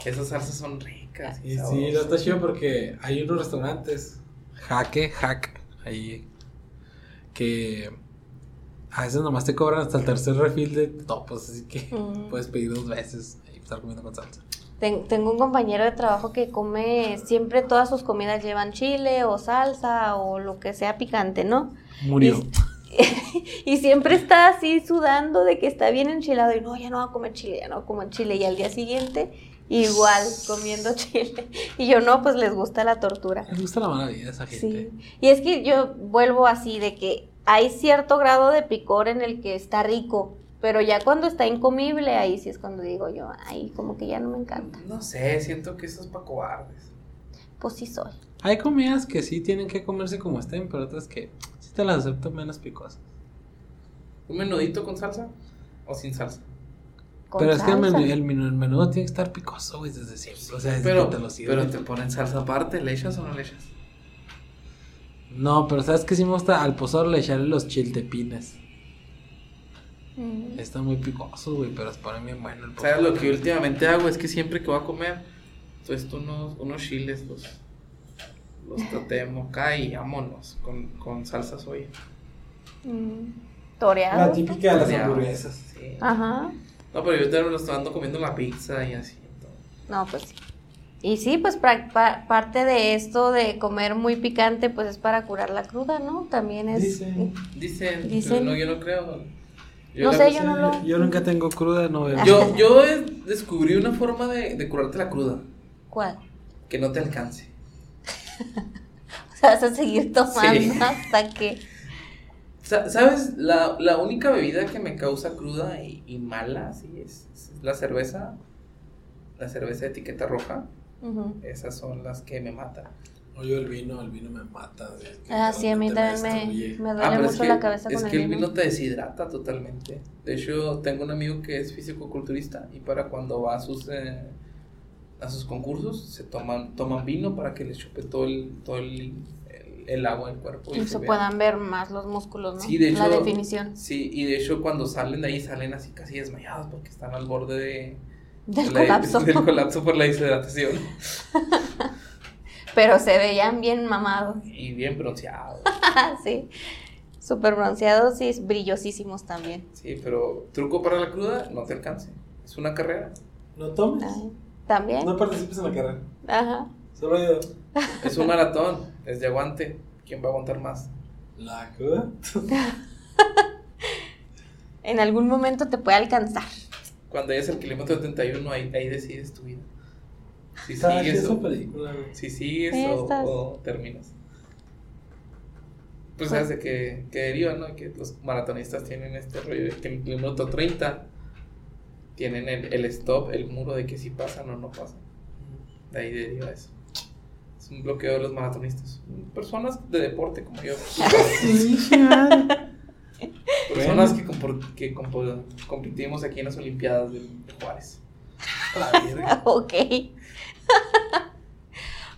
esas salsas son ricas. Y sí, no está chido porque hay unos restaurantes, Jaque, Hack, ahí, que a veces nomás te cobran hasta el tercer refil de topos, así que Mm. puedes pedir dos veces y estar comiendo con salsa. Ten- tengo un compañero de trabajo que come, siempre todas sus comidas llevan chile o salsa o lo que sea picante, ¿no? Murió. Y, y siempre está así sudando de que está bien enchilado y no, ya no va a comer chile, ya no va a comer chile. Y al día siguiente, igual comiendo chile. Y yo no, pues les gusta la tortura. Les gusta la mala vida a esa gente. Sí. Y es que yo vuelvo así de que hay cierto grado de picor en el que está rico, pero ya cuando está incomible, ahí sí es cuando digo yo, ahí como que ya no me encanta. No sé, siento que eso es para cobardes. Pues sí soy. Hay comidas que sí tienen que comerse como estén, pero otras que sí te las acepto menos picosas. ¿Un menudito con salsa o sin salsa? Con pero es que el, el, menú, el menudo tiene que estar picoso, güey, desde siempre. O sea, desde Pero, que te lo sirven. pero te ponen salsa aparte, ¿le echas o no le echas? No, pero ¿sabes qué sí me gusta? Al pozole echarle los chiltepines. Mm. Está muy picoso, güey, pero se pone bien bueno el pozole. ¿Sabes lo que últimamente hago? Es que siempre que voy a comer, pues unos, unos chiles, los, los tatemo acá y vámonos con, con salsa soya. Mm. Toreado. La típica de las hamburguesas. Sí. Ajá. No, pero yo también lo estoy ando comiendo la pizza y así. todo. No, pues sí. Y sí, pues pra- pa- parte de esto de comer muy picante, pues es para curar la cruda, ¿no? También es... Dicen. Dicen, Dicen. pero no, yo no creo. No sé, yo no lo- Yo nunca tengo cruda, no veo. Yo, yo descubrí una forma de, de curarte la cruda, ¿Cuál? que no te alcance. O sea, vas a seguir tomando Sí. hasta que... Sa- ¿Sabes? La, la única bebida que me causa cruda y, y mala, sí, es, es la cerveza. La cerveza de etiqueta roja. Esas son las que me matan. Oye, el vino, el vino me mata. Ah, sí, a mí también me, me Ah, duele mucho es que, la cabeza es con que el el vino. vino te deshidrata totalmente. De hecho, tengo un amigo que es físico-culturista y para cuando va a sus, eh, a sus concursos, se toman, toman vino para que les chupe todo el, todo el, el- agua del cuerpo. Y se puedan ver más los músculos, ¿no? Sí, de La hecho- definición Sí, y de hecho cuando salen de ahí salen así casi desmayados porque están al borde de, del de la- colapso. del colapso por la deshidratación. Pero se veían bien mamados. Y bien bronceados. sí. Súper bronceados y brillosísimos también. Sí, pero truco para la cruda, no te alcance. Es una carrera. No tomes. Ay, También. No participes en la carrera. Ajá. Solo yo. Es un maratón, es de aguante. ¿Quién va a aguantar más? ¿La? En algún momento te puede alcanzar. Cuando llegues al kilómetro 71, ahí, ahí decides tu vida. Si sigues o, si sigues terminas. Pues sabes de que, que deriva, ¿no? Que los maratonistas tienen este rollo de que en el minuto 30 tienen el, el stop, el muro de que si pasan o no pasan. De ahí deriva eso. Es un bloqueo de los maratonistas. Personas de deporte como yo. Personas que, compor- que competimos aquí en las Olimpiadas de Juárez. Ok.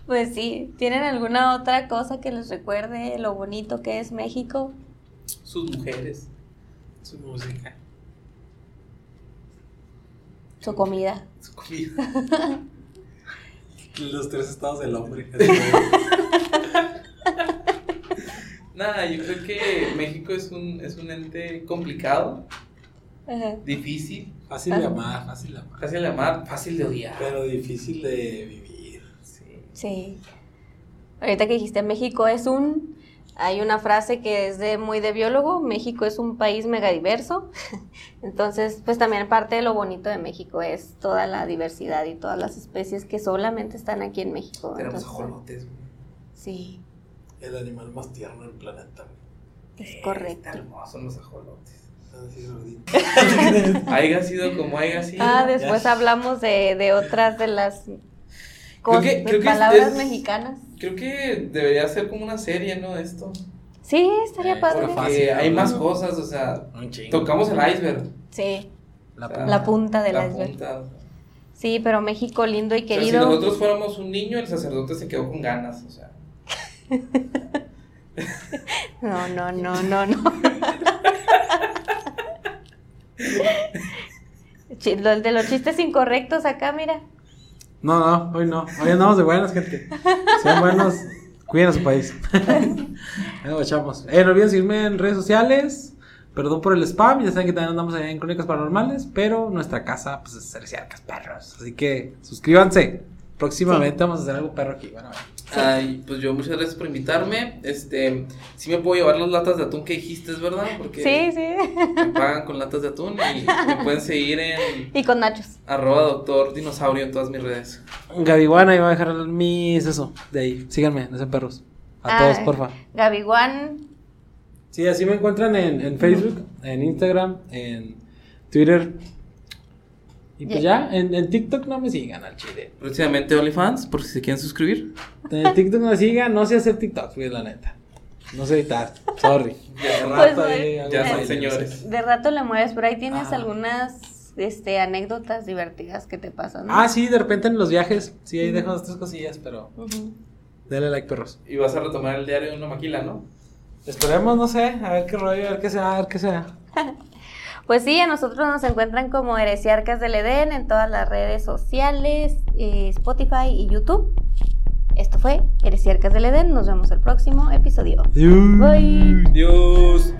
pues sí, ¿tienen alguna otra cosa que les recuerde lo bonito que es México? Sus mujeres. Su música. Su comida. Su comida. Los tres estados del hombre. Nada, yo creo que México es un, es un ente complicado, Ajá. difícil, Fácil de amar, fácil de amar. fácil de amar, fácil de odiar. Pero difícil de vivir. Sí. Sí. Ahorita que dijiste México es un, hay una frase que es de muy de biólogo, México es un país megadiverso. Entonces, pues también parte de lo bonito de México es toda la diversidad y todas las especies que solamente están aquí en México. Tenemos Entonces, ajolotes. güey. Sí, El animal más tierno del planeta. güey. es Está correcto. hermosos los ajolotes. Gordito. Haiga sido como haya sido. Ah, después Ya. hablamos de, de otras de las Creo cos- que- creo que palabras es- mexicanas. Creo que debería ser como una serie, ¿no? Esto. Sí, estaría Eh, padre. Fácil, hay más cosas, o sea, tocamos el iceberg. Sí, La O sea, punta. La punta del la iceberg. punta. sí, pero México lindo y O sea, si querido. nosotros fuéramos un niño, el sacerdote se quedó con ganas, o sea. No, no, no, no, no. De los chistes incorrectos acá, mira. No, no, hoy no. Hoy andamos de buenas, gente. Sean buenos. Cuiden a su país. Ahí nos guachamos. Eh, no olviden seguirme en redes sociales. Perdón por el spam. Ya saben que también andamos allá en Crónicas Paranormales. Pero nuestra casa, pues, es Cerciarcas Perros. Así que suscríbanse. Próximamente vamos a hacer algo perro aquí. Bueno, Ay, pues yo muchas gracias por invitarme. Este, sí me puedo llevar las latas de atún que dijiste, ¿es verdad? Porque Sí, sí. me pagan con latas de atún y me pueden seguir en Y con nachos. arroba doctor dinosaurio en todas mis redes. Gabiwana, iba a dejar mis. Eso, de ahí. Síganme, no sean perros. A Ah, todos, porfa. Gabiwan. Sí, así me encuentran en, en Facebook, en Instagram, en Twitter. Y pues ya, en, en TikTok no me sigan al chile. Próximamente OnlyFans, por si se quieren suscribir. En TikTok no me sigan, no sé hacer TikTok, güey, la neta. No sé editar, sorry. Son, Pues, Rato algo ya son sé. señores. De rato le mueves, pero ahí tienes Ah. algunas este, anécdotas divertidas que te pasan. ¿no? Ah, sí, de repente en los viajes, sí, ahí dejo tres cosillas, pero Ujú. denle like, perros. Y vas a retomar el diario de una maquila, ¿no? Esperemos, no sé, a ver qué rollo, a ver qué sea, a ver qué sea. Pues sí, a nosotros nos encuentran como Heresiarcas del Edén en todas las redes sociales, eh, Spotify y YouTube. Esto fue Heresiarcas del Edén. Nos vemos el próximo episodio. Bye. Dios.